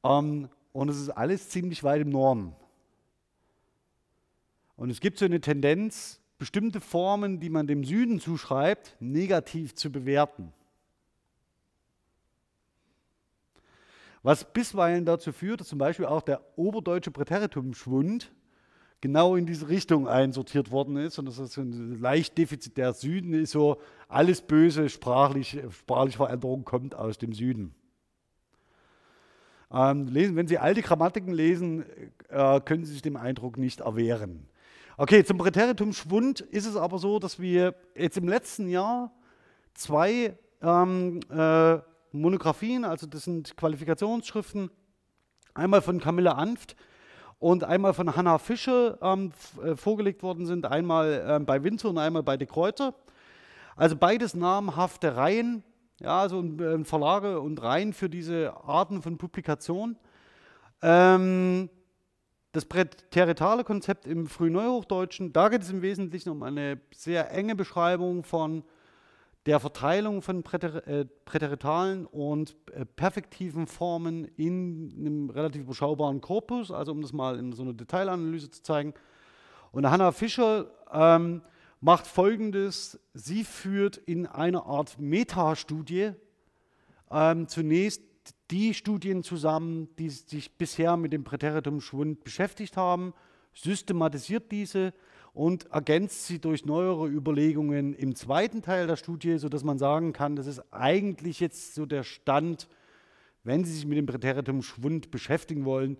[SPEAKER 1] Ähm, und es ist alles ziemlich weit im Norden. Und es gibt so eine Tendenz, bestimmte Formen, die man dem Süden zuschreibt, negativ zu bewerten. Was bisweilen dazu führt, dass zum Beispiel auch der oberdeutsche Präteritumschwund genau in diese Richtung einsortiert worden ist. Und das ist ein leicht defizitär Süden ist so, alles böse sprachlich, sprachliche Veränderung kommt aus dem Süden. Ähm, lesen, wenn Sie alte Grammatiken lesen, äh, können Sie sich dem Eindruck nicht erwehren. Okay, zum Präteritum-Schwund ist es aber so, dass wir jetzt im letzten Jahr zwei ähm, äh, Monographien, also das sind Qualifikationsschriften, einmal von Camilla Anft und einmal von Hannah Fischer ähm, äh, vorgelegt worden sind, einmal ähm, bei Winzer und einmal bei De Kräuter. Also beides namhafte Reihen, ja, also äh, Verlage und Reihen für diese Arten von Publikation. Ähm, das präteritale Konzept im Frühneuhochdeutschen, da geht es im Wesentlichen um eine sehr enge Beschreibung von der Verteilung von präter, äh, präteritalen und äh, perfektiven Formen in einem relativ überschaubaren Korpus, also um das mal in so einer Detailanalyse zu zeigen. Und Hannah Fischer ähm, macht Folgendes, sie führt in einer Art Metastudie ähm, zunächst die Studien zusammen, die sich bisher mit dem Präteritumschwund beschäftigt haben, systematisiert diese und ergänzt sie durch neuere Überlegungen im zweiten Teil der Studie, sodass man sagen kann, das ist eigentlich jetzt so der Stand, wenn Sie sich mit dem Präteritumschwund beschäftigen wollen,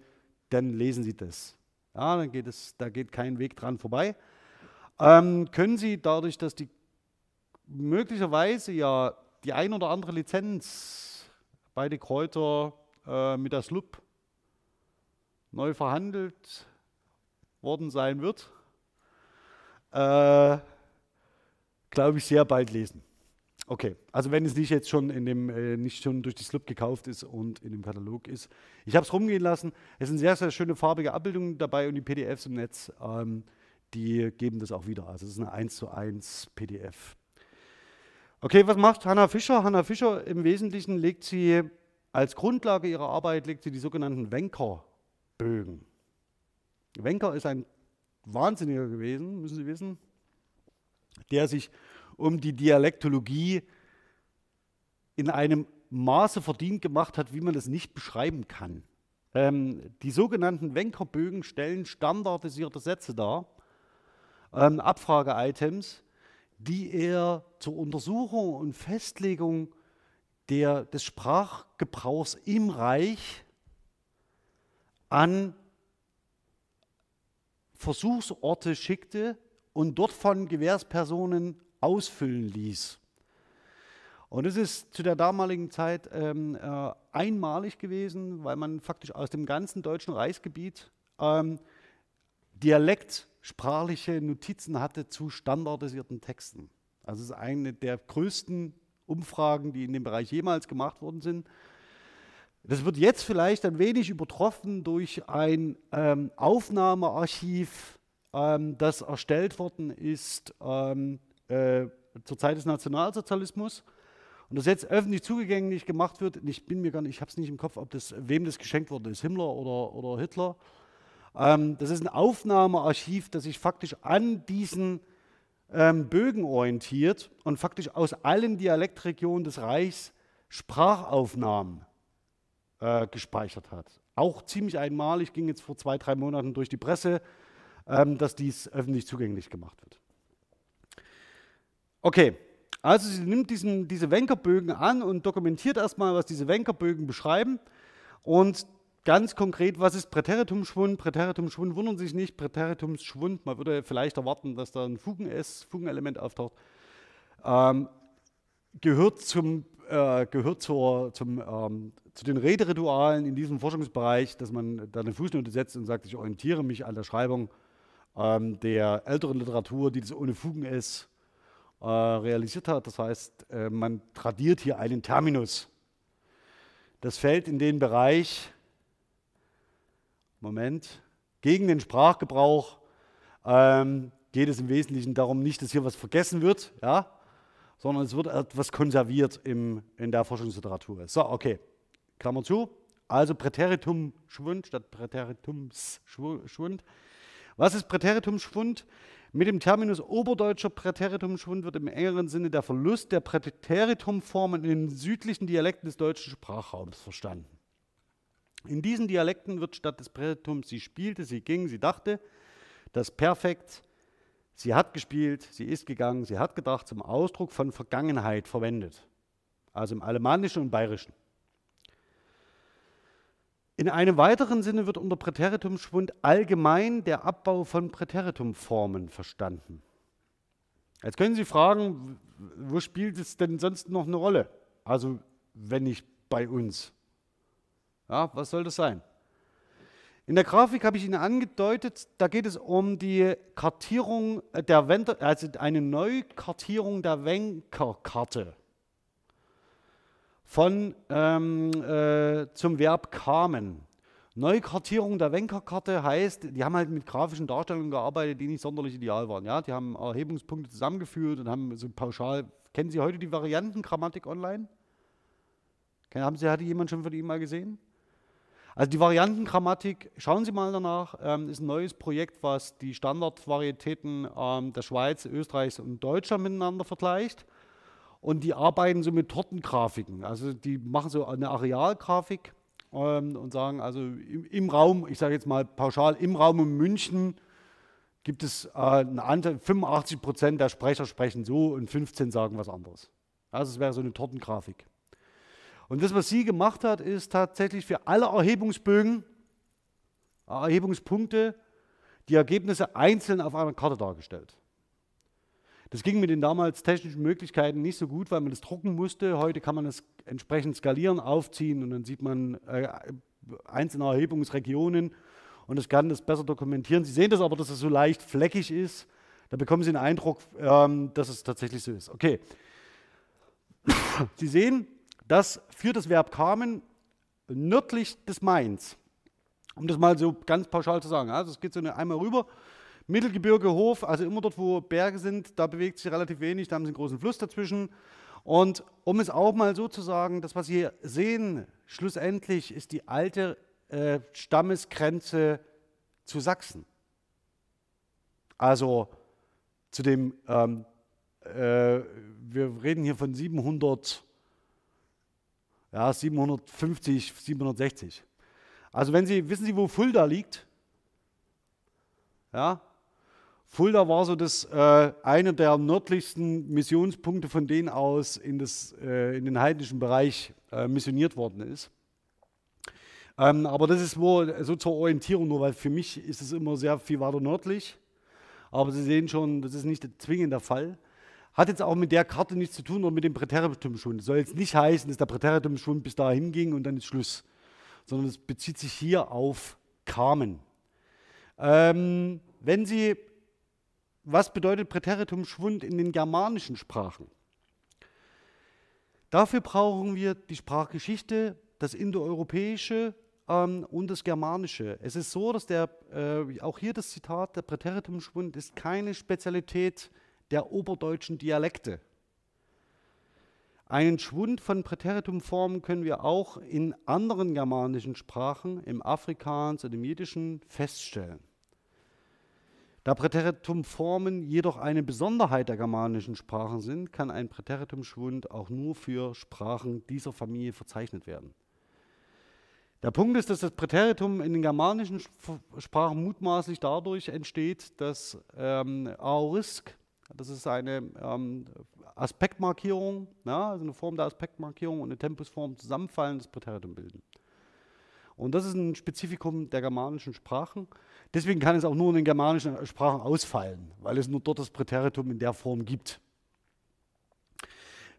[SPEAKER 1] dann lesen Sie das. Ja, dann geht es, da geht kein Weg dran vorbei. Ähm, können Sie dadurch, dass die möglicherweise ja die ein oder andere Lizenz beide Kräuter äh, mit der SLUB neu verhandelt worden sein wird, äh, glaube ich, sehr bald lesen. Okay, also wenn es nicht jetzt schon in dem, äh, nicht schon durch die SLUB gekauft ist und in dem Katalog ist. Ich habe es rumgehen lassen. Es sind sehr, sehr schöne farbige Abbildungen dabei und die PDFs im Netz, ähm, die geben das auch wieder. Also es ist eine 1 zu 1 PDF. Okay, was macht Hanna Fischer? Hanna Fischer im Wesentlichen legt sie als Grundlage ihrer Arbeit legt sie die sogenannten Wenker-Bögen. Wenker ist ein Wahnsinniger gewesen, müssen Sie wissen, der sich um die Dialektologie in einem Maße verdient gemacht hat, wie man das nicht beschreiben kann. Ähm, die sogenannten Wenker-Bögen stellen standardisierte Sätze dar, ähm, Abfrage-Items, die er zur Untersuchung und Festlegung der, des Sprachgebrauchs im Reich an Versuchsorte schickte und dort von Gewährspersonen ausfüllen ließ. Und es ist zu der damaligen Zeit ähm, äh, einmalig gewesen, weil man faktisch aus dem ganzen deutschen Reichsgebiet ähm, dialektsprachliche Notizen hatte zu standardisierten Texten. Also es ist eine der größten Umfragen, die in dem Bereich jemals gemacht worden sind. Das wird jetzt vielleicht ein wenig übertroffen durch ein ähm, Aufnahmearchiv, ähm, das erstellt worden ist ähm, äh, zur Zeit des Nationalsozialismus und das jetzt öffentlich zugänglich gemacht wird. Ich bin mir gar nicht, ich habe es nicht im Kopf, ob das wem das geschenkt worden ist, Himmler oder, oder Hitler. Ähm, das ist ein Aufnahmearchiv, das sich faktisch an diesen ähm, Bögen orientiert und faktisch aus allen Dialektregionen des Reichs Sprachaufnahmen äh, gespeichert hat. Auch ziemlich einmalig, ging jetzt vor zwei, drei Monaten durch die Presse, ähm, dass dies öffentlich zugänglich gemacht wird. Okay, also sie nimmt diesen, diese Wenkerbögen an und dokumentiert erstmal, was diese Wenkerbögen beschreiben. Und Ganz konkret, was ist Präteritumschwund? Präteritumschwund wundern Sie sich nicht. Präteritumsschwund, man würde vielleicht erwarten, dass da ein Fugen Fugenelement auftaucht. Ähm, gehört zum, äh, gehört zur, zum, ähm, zu den Rederitualen in diesem Forschungsbereich, dass man da eine Fußnote setzt und sagt, ich orientiere mich an der Schreibung ähm, der älteren Literatur, die das ohne Fugen S äh, realisiert hat. Das heißt, äh, man tradiert hier einen Terminus. Das fällt in den Bereich, Moment, gegen den Sprachgebrauch ähm, geht es im Wesentlichen darum, nicht, dass hier was vergessen wird, ja, sondern es wird etwas konserviert im, in der Forschungsliteratur. So, okay, Klammer zu. Also Präteritum-Schwund statt Präteritumsschwund. Was ist Präteritumsschwund? Mit dem Terminus oberdeutscher Präteritumschwund wird im engeren Sinne der Verlust der Präteritumformen in den südlichen Dialekten des deutschen Sprachraums verstanden. In diesen Dialekten wird statt des Präteritums sie spielte, sie ging, sie dachte, das Perfekt, sie hat gespielt, sie ist gegangen, sie hat gedacht, zum Ausdruck von Vergangenheit verwendet. Also im Alemannischen und Bayerischen. In einem weiteren Sinne wird unter Präteritumschwund allgemein der Abbau von Präteritumformen verstanden. Jetzt können Sie fragen, wo spielt es denn sonst noch eine Rolle? Also wenn nicht bei uns. Ja, was soll das sein? In der Grafik habe ich Ihnen angedeutet, da geht es um die Kartierung der Wender, also eine Neukartierung der Wenkerkarte von ähm, äh, zum Verb kamen. Neukartierung der Wenkerkarte heißt, die haben halt mit grafischen Darstellungen gearbeitet, die nicht sonderlich ideal waren. Ja? Die haben Erhebungspunkte zusammengeführt und haben so pauschal. Kennen Sie heute die Variantengrammatik online? Haben Sie, hatte jemand schon von Ihnen mal gesehen? Also die Variantengrammatik, schauen Sie mal danach, ähm, ist ein neues Projekt, was die Standardvarietäten ähm, der Schweiz, Österreichs und Deutschland miteinander vergleicht. Und die arbeiten so mit Tortengrafiken. Also die machen so eine Arealgrafik ähm, und sagen, also im, im Raum, ich sage jetzt mal pauschal, im Raum um München gibt es äh, eine Anteil, 85 Prozent der Sprecher sprechen so und 15 sagen was anderes. Also es wäre so eine Tortengrafik. Und das, was sie gemacht hat, ist tatsächlich für alle Erhebungsbögen, Erhebungspunkte, die Ergebnisse einzeln auf einer Karte dargestellt. Das ging mit den damals technischen Möglichkeiten nicht so gut, weil man das drucken musste. Heute kann man das entsprechend skalieren, aufziehen und dann sieht man äh, einzelne Erhebungsregionen und das kann das besser dokumentieren. Sie sehen das aber, dass es so leicht fleckig ist. Da bekommen Sie den Eindruck, ähm, dass es tatsächlich so ist. Okay. Sie sehen, dass für das Verb kamen nördlich des Mains, um das mal so ganz pauschal zu sagen, also es geht so eine einmal rüber, Mittelgebirge, Hof, also immer dort, wo Berge sind, da bewegt sich relativ wenig, da haben sie einen großen Fluss dazwischen. Und um es auch mal so zu sagen, das, was Sie hier sehen, schlussendlich ist die alte äh, Stammesgrenze zu Sachsen. Also zu dem, ähm, äh, wir reden hier von 700, ja, 750, 760. Also wenn Sie, wissen Sie, wo Fulda liegt? Ja, Fulda war so das, äh, einer der nördlichsten Missionspunkte, von denen aus in, das, äh, in den heidnischen Bereich äh, missioniert worden ist. Ähm, aber das ist nur so zur Orientierung, nur weil für mich ist es immer sehr viel weiter nördlich. Aber Sie sehen schon, das ist nicht zwingend der Fall. Hat jetzt auch mit der Karte nichts zu tun oder mit dem Präteritumschwund. Das soll jetzt nicht heißen, dass der Präteritumschwund bis dahin ging und dann ist Schluss, sondern es bezieht sich hier auf Kamen. Ähm, wenn Sie was bedeutet Präteritum Schwund in den germanischen Sprachen? Dafür brauchen wir die Sprachgeschichte, das Indoeuropäische ähm, und das Germanische. Es ist so, dass der, äh, auch hier das Zitat, der Präteritum Schwund ist keine Spezialität der oberdeutschen Dialekte. Einen Schwund von Präteritumformen können wir auch in anderen germanischen Sprachen, im Afrikaans und im Jiddischen, feststellen. Da Präteritumformen jedoch eine Besonderheit der germanischen Sprachen sind, kann ein Präteritumschwund auch nur für Sprachen dieser Familie verzeichnet werden. Der Punkt ist, dass das Präteritum in den germanischen Sprachen mutmaßlich dadurch entsteht, dass ähm, Aorisk, das ist eine ähm, Aspektmarkierung, ja, also eine Form der Aspektmarkierung und eine Tempusform zusammenfallen, das Präteritum bilden. Und das ist ein Spezifikum der germanischen Sprachen. Deswegen kann es auch nur in den germanischen Sprachen ausfallen, weil es nur dort das Präteritum in der Form gibt.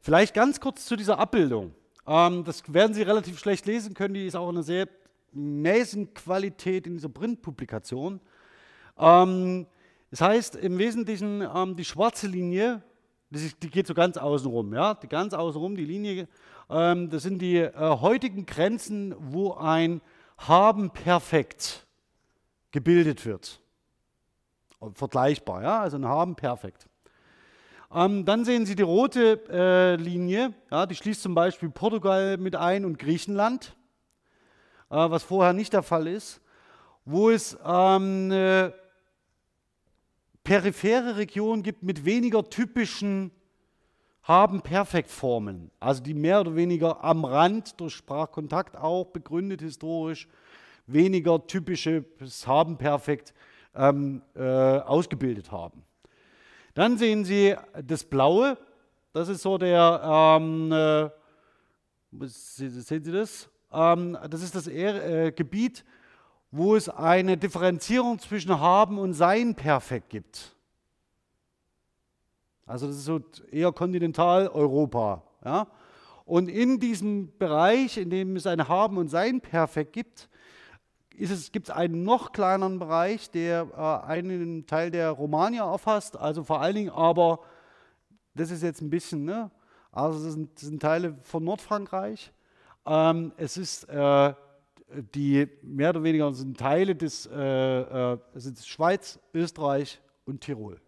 [SPEAKER 1] Vielleicht ganz kurz zu dieser Abbildung. Ähm, das werden Sie relativ schlecht lesen können. Die ist auch eine sehr mäßigen Qualität in dieser Printpublikation. Ähm, das heißt im Wesentlichen ähm, die schwarze Linie, die geht so ganz außenrum, ja, die ganz außenrum, die Linie, ähm, das sind die äh, heutigen Grenzen, wo ein Haben perfekt gebildet wird. vergleichbar, ja, also ein Haben perfekt. Ähm, dann sehen Sie die rote äh, Linie, ja, die schließt zum Beispiel Portugal mit ein und Griechenland, äh, was vorher nicht der Fall ist, wo es ähm, äh, periphere Regionen gibt mit weniger typischen Haben-Perfekt-Formen, also die mehr oder weniger am Rand durch Sprachkontakt auch begründet historisch weniger typisches Haben-Perfekt ähm, äh, ausgebildet haben. Dann sehen Sie das Blaue, das ist so der, ähm, äh, sehen Sie das? Ähm, das ist das äh, Gebiet, wo es eine Differenzierung zwischen Haben und Sein perfekt gibt. Also das ist so eher Kontinentaleuropa. Ja? Und in diesem Bereich, in dem es ein Haben und Sein perfekt gibt, gibt es einen noch kleineren Bereich, der äh, einen Teil der Romania erfasst, also vor allen Dingen aber, das ist jetzt ein bisschen, ne? also das sind, das sind Teile von Nordfrankreich. Ähm, es ist äh, die mehr oder weniger sind Teile des äh, äh, sind Schweiz, Österreich und Tirol.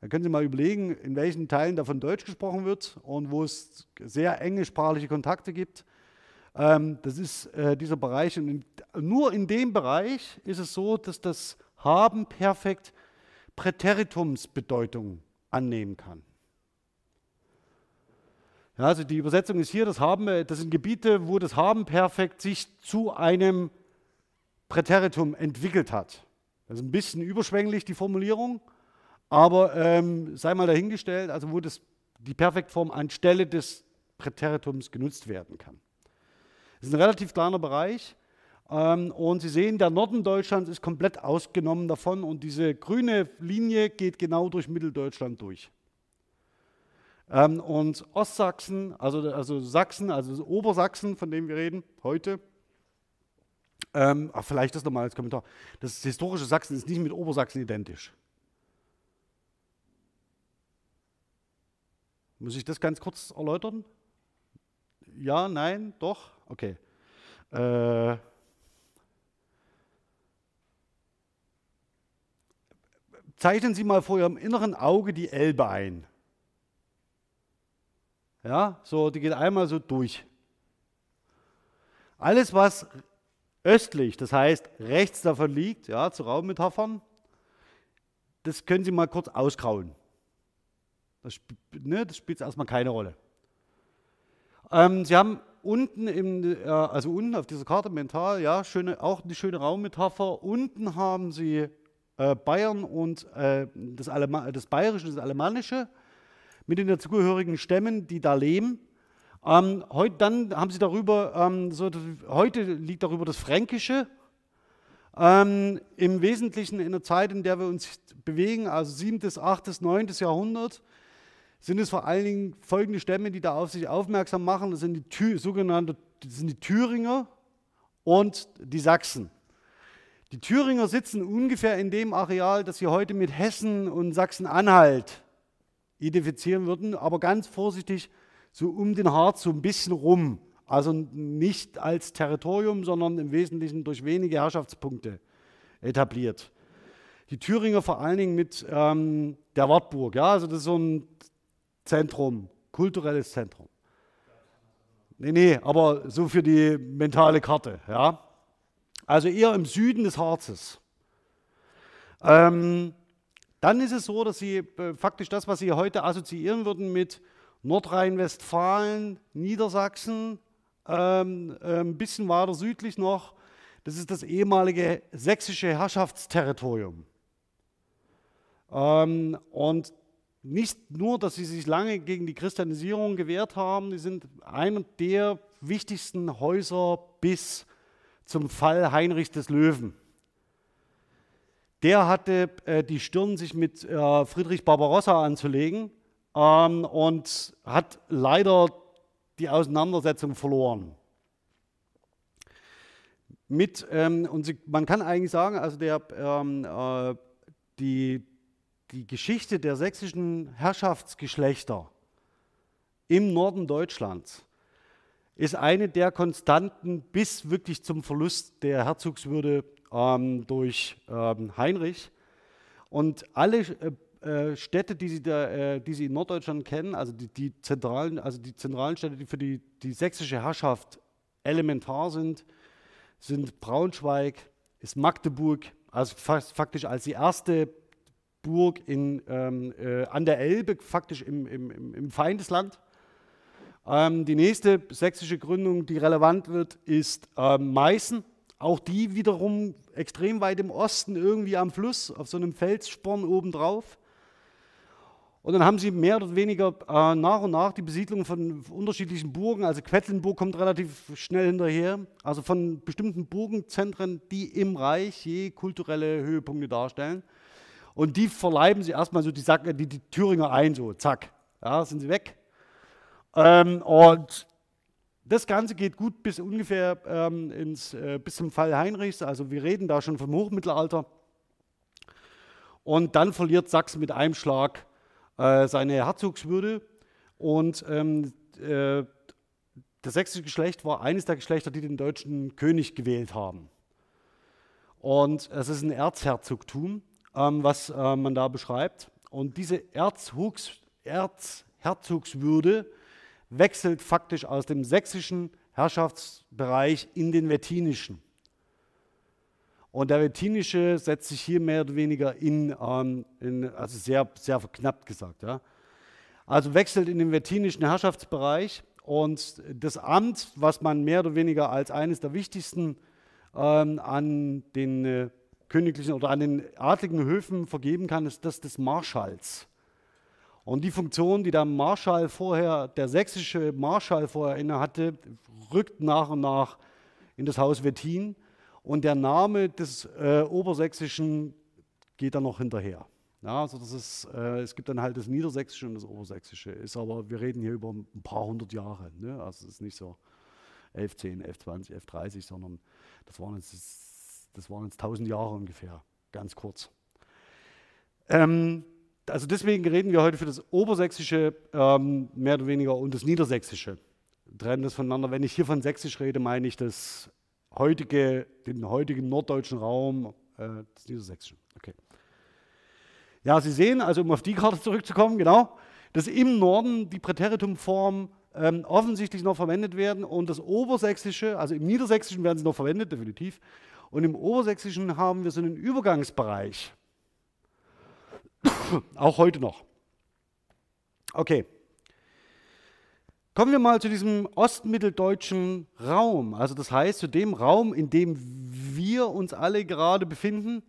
[SPEAKER 1] Da können Sie mal überlegen, in welchen Teilen davon Deutsch gesprochen wird und wo es sehr enge sprachliche Kontakte gibt. Ähm, das ist äh, dieser Bereich. Und in, nur in dem Bereich ist es so, dass das Haben perfekt Präteritumsbedeutung annehmen kann. Ja, also die Übersetzung ist hier, das Haben, äh, das sind Gebiete, wo das Haben perfekt sich zu einem Präteritum entwickelt hat. Das ist ein bisschen überschwänglich, die Formulierung, aber ähm, sei mal dahingestellt, also wo das, die Perfektform anstelle des Präteritums genutzt werden kann. Das ist ein relativ kleiner Bereich. Ähm, und Sie sehen, der Norden Deutschlands ist komplett ausgenommen davon und diese grüne Linie geht genau durch Mitteldeutschland durch. Ähm, und Ostsachsen, also, also Sachsen, also Obersachsen, von dem wir reden heute, ähm, ach, vielleicht das nochmal als Kommentar. Das historische Sachsen ist nicht mit Obersachsen identisch. Muss ich das ganz kurz erläutern? Ja, nein, doch? Okay. Äh, zeichnen Sie mal vor Ihrem inneren Auge die Elbe ein. Ja, so, die geht einmal so durch. Alles, was östlich, das heißt rechts davon liegt, ja, zu Raummetaphern, das können Sie mal kurz ausgrauen. Das, ne, das spielt erstmal keine Rolle. Ähm, Sie haben unten, im, äh, also unten auf dieser Karte mental, ja, schöne, auch eine schöne Raummetapher. Unten haben Sie äh, Bayern und äh, das, Alema das Bayerische, das Alemannische mit den dazugehörigen Stämmen, die da leben. Ähm, heute, dann haben Sie darüber, ähm, so, heute liegt darüber das Fränkische. Ähm, Im Wesentlichen in der Zeit, in der wir uns bewegen, also 7., 8., 9. Jahrhundert, sind es vor allen Dingen folgende Stämme, die da auf sich aufmerksam machen. Das sind die Thü sogenannte sind die Thüringer und die Sachsen. Die Thüringer sitzen ungefähr in dem Areal, das sie heute mit Hessen und Sachsen-Anhalt identifizieren würden, aber ganz vorsichtig so um den Harz so ein bisschen rum. Also nicht als Territorium, sondern im Wesentlichen durch wenige Herrschaftspunkte etabliert. Die Thüringer vor allen Dingen mit ähm, der Wartburg. Ja, also das ist so ein Zentrum, kulturelles Zentrum. Nee, nee, aber so für die mentale Karte. Ja? Also eher im Süden des Harzes. Ähm, dann ist es so, dass Sie äh, faktisch das, was Sie heute assoziieren würden mit Nordrhein-Westfalen, Niedersachsen, ähm, äh, ein bisschen weiter südlich noch, das ist das ehemalige sächsische Herrschaftsterritorium. Ähm, und nicht nur, dass sie sich lange gegen die Christianisierung gewehrt haben, sie sind einer der wichtigsten Häuser bis zum Fall Heinrich des Löwen. Der hatte äh, die Stirn, sich mit äh, Friedrich Barbarossa anzulegen ähm, und hat leider die Auseinandersetzung verloren. Mit, ähm, und sie, man kann eigentlich sagen, also der, ähm, äh, die, die Geschichte der sächsischen Herrschaftsgeschlechter im Norden Deutschlands ist eine der Konstanten bis wirklich zum Verlust der Herzogswürde ähm, durch ähm, Heinrich. Und alle äh, äh, Städte, die Sie, da, äh, die Sie in Norddeutschland kennen, also die, die, zentralen, also die zentralen Städte, die für die, die sächsische Herrschaft elementar sind, sind Braunschweig, ist Magdeburg, also faktisch als die erste Burg in, ähm, äh, an der Elbe, faktisch im, im, im Feindesland. Ähm, die nächste sächsische Gründung, die relevant wird, ist ähm, Meißen. Auch die wiederum extrem weit im Osten, irgendwie am Fluss, auf so einem Felssporn obendrauf. Und dann haben sie mehr oder weniger äh, nach und nach die Besiedlung von unterschiedlichen Burgen. Also Quedlinburg kommt relativ schnell hinterher. Also von bestimmten Burgenzentren, die im Reich je kulturelle Höhepunkte darstellen. Und die verleiben sie erstmal so die, die, die Thüringer ein, so zack. Ja, sind sie weg. Ähm, und das Ganze geht gut bis ungefähr ähm, ins, äh, bis zum Fall Heinrichs. Also wir reden da schon vom Hochmittelalter. Und dann verliert Sachsen mit einem Schlag äh, seine Herzogswürde. Und ähm, äh, das sächsische Geschlecht war eines der Geschlechter, die den deutschen König gewählt haben. Und es ist ein Erzherzogtum, ähm, was äh, man da beschreibt. Und diese Erzhugs, Erzherzogswürde wechselt faktisch aus dem sächsischen Herrschaftsbereich in den wettinischen. Und der wettinische setzt sich hier mehr oder weniger in, ähm, in also sehr, sehr verknappt gesagt, ja. Also wechselt in den wettinischen Herrschaftsbereich und das Amt, was man mehr oder weniger als eines der wichtigsten ähm, an den äh, königlichen oder an den adligen Höfen vergeben kann, ist das des Marschalls. Und die Funktion, die der Marschall vorher, der sächsische Marschall vorher inne hatte, rückt nach und nach in das Haus Wettin und der Name des äh, Obersächsischen geht dann noch hinterher. Ja, also das ist, äh, es gibt dann halt das Niedersächsische und das Obersächsische, ist aber, wir reden hier über ein paar hundert Jahre. Ne? Also es ist nicht so 1110, 1120, 1130, sondern das waren jetzt, das waren jetzt 1000 Jahre ungefähr, ganz kurz. Ähm, also deswegen reden wir heute für das Obersächsische ähm, mehr oder weniger und das Niedersächsische. Trennen das voneinander. Wenn ich hier von Sächsisch rede, meine ich das heutige, den heutigen norddeutschen Raum, äh, das Niedersächsische. Okay. Ja, Sie sehen, also um auf die Karte zurückzukommen, genau, dass im Norden die Präteritumform ähm, offensichtlich noch verwendet werden und das Obersächsische, also im Niedersächsischen werden sie noch verwendet, definitiv. Und im Obersächsischen haben wir so einen Übergangsbereich. (coughs) Auch heute noch. Okay. Kommen wir mal zu diesem ostmitteldeutschen Raum, also das heißt zu dem Raum, in dem wir uns alle gerade befinden.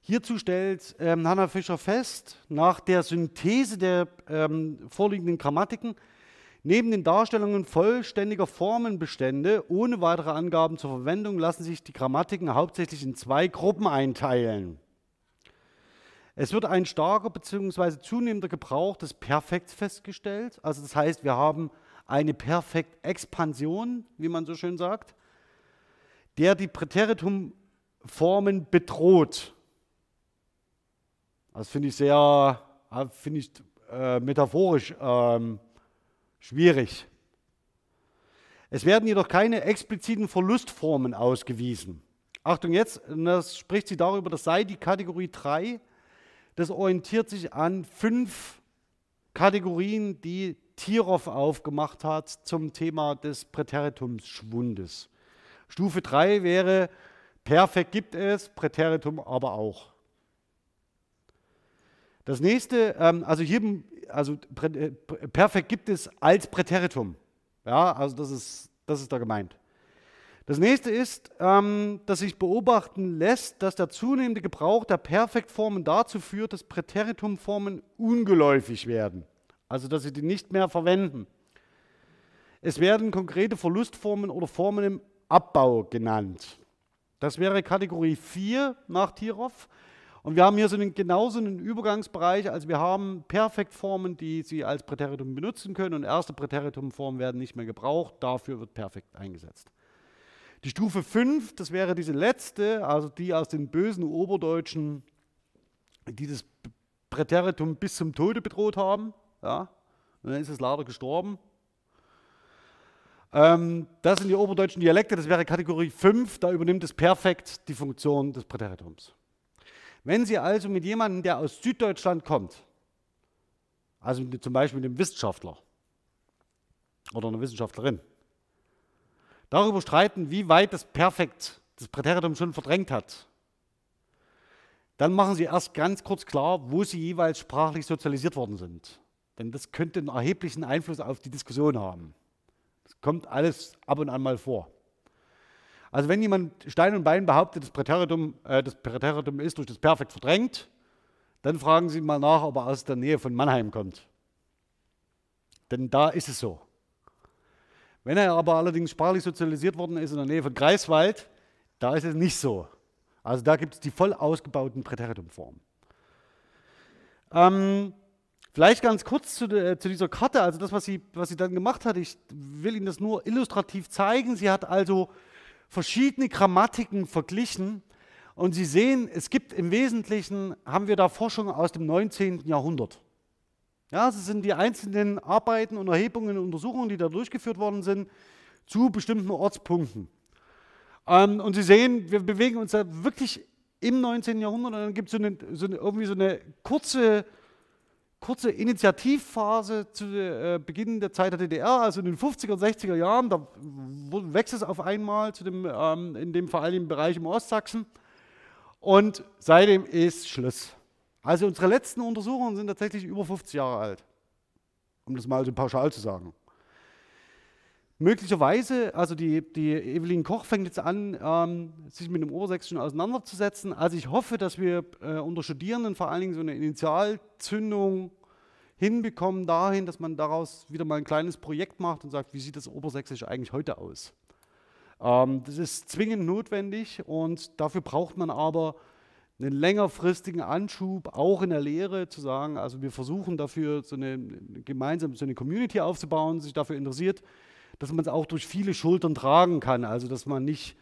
[SPEAKER 1] Hierzu stellt ähm, Hannah Fischer fest, nach der Synthese der ähm, vorliegenden Grammatiken, neben den Darstellungen vollständiger Formenbestände ohne weitere Angaben zur Verwendung lassen sich die Grammatiken hauptsächlich in zwei Gruppen einteilen. Es wird ein starker bzw. zunehmender Gebrauch des Perfekts festgestellt. Also das heißt, wir haben eine Perfektexpansion, wie man so schön sagt, der die Präteritumformen bedroht. Das finde ich sehr, äh, finde ich äh, metaphorisch ähm, schwierig. Es werden jedoch keine expliziten Verlustformen ausgewiesen. Achtung jetzt, das spricht sie darüber, das sei die Kategorie 3 das orientiert sich an fünf Kategorien, die Tirov aufgemacht hat zum Thema des Präteritumsschwundes. Stufe 3 wäre, perfekt gibt es, Präteritum aber auch. Das nächste, ähm, also hier, also äh, perfekt gibt es als Präteritum. Ja, also das ist, das ist da gemeint. Das nächste ist, ähm, dass sich beobachten lässt, dass der zunehmende Gebrauch der Perfektformen dazu führt, dass Präteritumformen ungeläufig werden. Also, dass sie die nicht mehr verwenden. Es werden konkrete Verlustformen oder Formen im Abbau genannt. Das wäre Kategorie 4 nach Tirov. Und wir haben hier so einen, genauso einen Übergangsbereich. Also wir haben Perfektformen, die Sie als Präteritum benutzen können und erste Präteritumformen werden nicht mehr gebraucht. Dafür wird perfekt eingesetzt. Die Stufe 5, das wäre diese letzte, also die aus den bösen Oberdeutschen, die das Präteritum bis zum Tode bedroht haben. Ja, und dann ist es leider gestorben. Ähm, das sind die oberdeutschen Dialekte, das wäre Kategorie 5, da übernimmt es perfekt die Funktion des Präteritums. Wenn Sie also mit jemandem, der aus Süddeutschland kommt, also zum Beispiel mit einem Wissenschaftler oder einer Wissenschaftlerin, darüber streiten, wie weit das Perfekt das Präteritum schon verdrängt hat, dann machen Sie erst ganz kurz klar, wo Sie jeweils sprachlich sozialisiert worden sind. Denn das könnte einen erheblichen Einfluss auf die Diskussion haben. Das kommt alles ab und an mal vor. Also wenn jemand Stein und Bein behauptet, das Präteritum, äh, das Präteritum ist durch das Perfekt verdrängt, dann fragen Sie mal nach, ob er aus der Nähe von Mannheim kommt. Denn da ist es so. Wenn er aber allerdings sprachlich sozialisiert worden ist in der Nähe von Greifswald, da ist es nicht so. Also da gibt es die voll ausgebauten Präteritumformen. Ähm, vielleicht ganz kurz zu, de, zu, dieser Karte, also das, was sie, was sie dann gemacht hat. Ich will Ihnen das nur illustrativ zeigen. Sie hat also verschiedene Grammatiken verglichen und Sie sehen, es gibt im Wesentlichen, haben wir da Forschung aus dem 19. Jahrhundert. Ja, es sind die einzelnen Arbeiten und Erhebungen und Untersuchungen, die da durchgeführt worden sind, zu bestimmten Ortspunkten. Ähm, und Sie sehen, wir bewegen uns da wirklich im 19. Jahrhundert und dann gibt so es so eine, irgendwie so eine kurze, kurze Initiativphase zu äh, Beginn der Zeit der DDR, also in den 50er und 60er Jahren, da wächst es auf einmal zu dem, ähm, in dem vor allem Bereich im Ostsachsen und seitdem ist Schluss. Also unsere letzten Untersuchungen sind tatsächlich über 50 Jahre alt, um das mal so pauschal zu sagen. Möglicherweise, also die, die Evelyn Koch fängt jetzt an, ähm, sich mit dem Obersächsischen auseinanderzusetzen. Also ich hoffe, dass wir äh, unter Studierenden vor allen Dingen so eine Initialzündung hinbekommen dahin, dass man daraus wieder mal ein kleines Projekt macht und sagt, wie sieht das Obersächsische eigentlich heute aus? Ähm, das ist zwingend notwendig und dafür braucht man aber einen längerfristigen Anschub, auch in der Lehre, zu sagen, also wir versuchen dafür so eine gemeinsam so eine Community aufzubauen, sich dafür interessiert, dass man es auch durch viele Schultern tragen kann. Also dass man nicht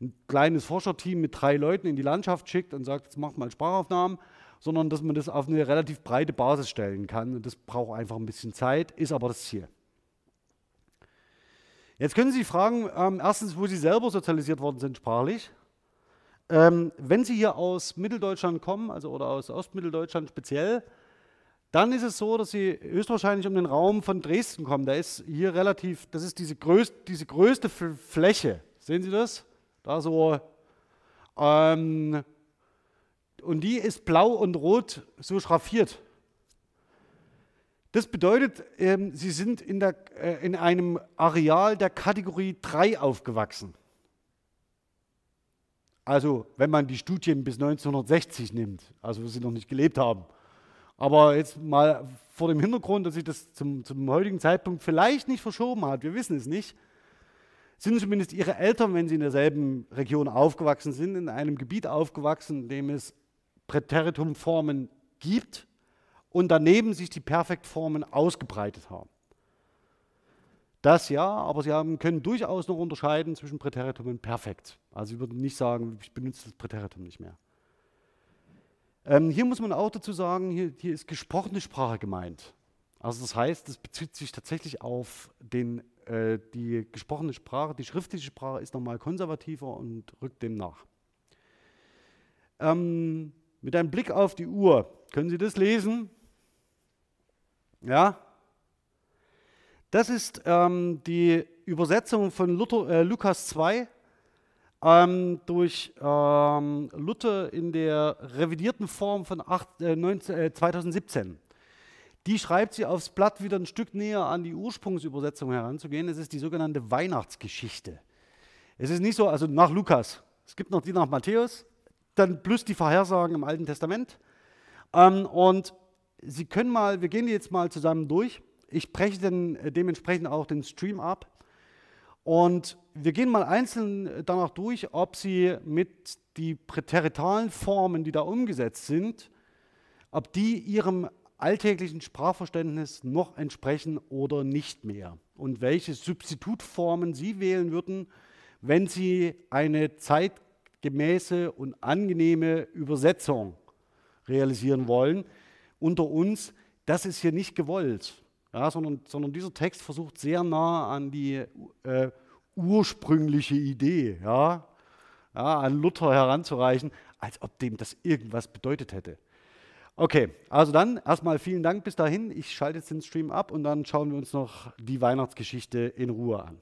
[SPEAKER 1] ein kleines Forscherteam mit drei Leuten in die Landschaft schickt und sagt, jetzt macht mal Sprachaufnahmen, sondern dass man das auf eine relativ breite Basis stellen kann. Und das braucht einfach ein bisschen Zeit, ist aber das Ziel. Jetzt können Sie fragen, ähm, erstens, wo Sie selber sozialisiert worden sind sprachlich. Ähm, wenn Sie hier aus Mitteldeutschland kommen, also oder aus Ostmitteldeutschland speziell, dann ist es so, dass Sie höchstwahrscheinlich um den Raum von Dresden kommen. Da ist hier relativ, das ist diese, größt, diese größte Fläche. Sehen Sie das? Da so. Ähm, und die ist blau und rot so schraffiert. Das bedeutet, ähm, Sie sind in, der, äh, in einem Areal der Kategorie 3 aufgewachsen. Also, wenn man die Studien bis 1960 nimmt, also wo Sie noch nicht gelebt haben. Aber jetzt mal vor dem Hintergrund, dass sich das zum, zum heutigen Zeitpunkt vielleicht nicht verschoben hat, wir wissen es nicht, sind zumindest ihre Eltern, wenn sie in derselben Region aufgewachsen sind, in einem Gebiet aufgewachsen, in dem es Präteritumformen gibt und daneben sich die Perfektformen ausgebreitet haben. Das ja, aber sie haben, können durchaus noch unterscheiden zwischen Präteritum und Perfekt. Also ich würde nicht sagen, ich benutze das Präteritum nicht mehr. Ähm, hier muss man auch dazu sagen, hier, hier, ist gesprochene Sprache gemeint. Also das heißt, es bezieht sich tatsächlich auf den, äh, die gesprochene Sprache, die schriftliche Sprache ist nochmal konservativer und rückt dem nach. Ähm, mit einem Blick auf die Uhr, können Sie das lesen? Ja? Das ist ähm, die Übersetzung von Luther, äh, Lukas 2, ähm, durch ähm, Luther in der revidierten Form von acht, äh, 19, äh, 2017. Die schreibt sie aufs Blatt wieder ein Stück näher an die Ursprungsübersetzung heranzugehen. Es ist die sogenannte Weihnachtsgeschichte. Es ist nicht so, also nach Lukas. Es gibt noch die nach Matthäus, dann plus die Vorhersagen im Alten Testament. Ähm, und Sie können mal, wir gehen die jetzt mal zusammen durch. Ich breche dann äh, dementsprechend auch den Stream ab. Und wir gehen mal einzeln danach durch, ob sie mit die präteritalen Formen, die da umgesetzt sind, ob die ihrem alltäglichen Sprachverständnis noch entsprechen oder nicht mehr. Und welche Substitutformen sie wählen würden, wenn sie eine zeitgemäße und angenehme Übersetzung realisieren wollen. Unter uns, das ist hier nicht gewollt. Ja, sondern, sondern dieser Text versucht sehr nah an die äh, ursprüngliche Idee, ja, ja, an Luther heranzureichen, als ob dem das irgendwas bedeutet hätte. Okay, also dann erstmal vielen Dank bis dahin. Ich schalte jetzt den Stream ab und dann schauen wir uns noch die Weihnachtsgeschichte in Ruhe an.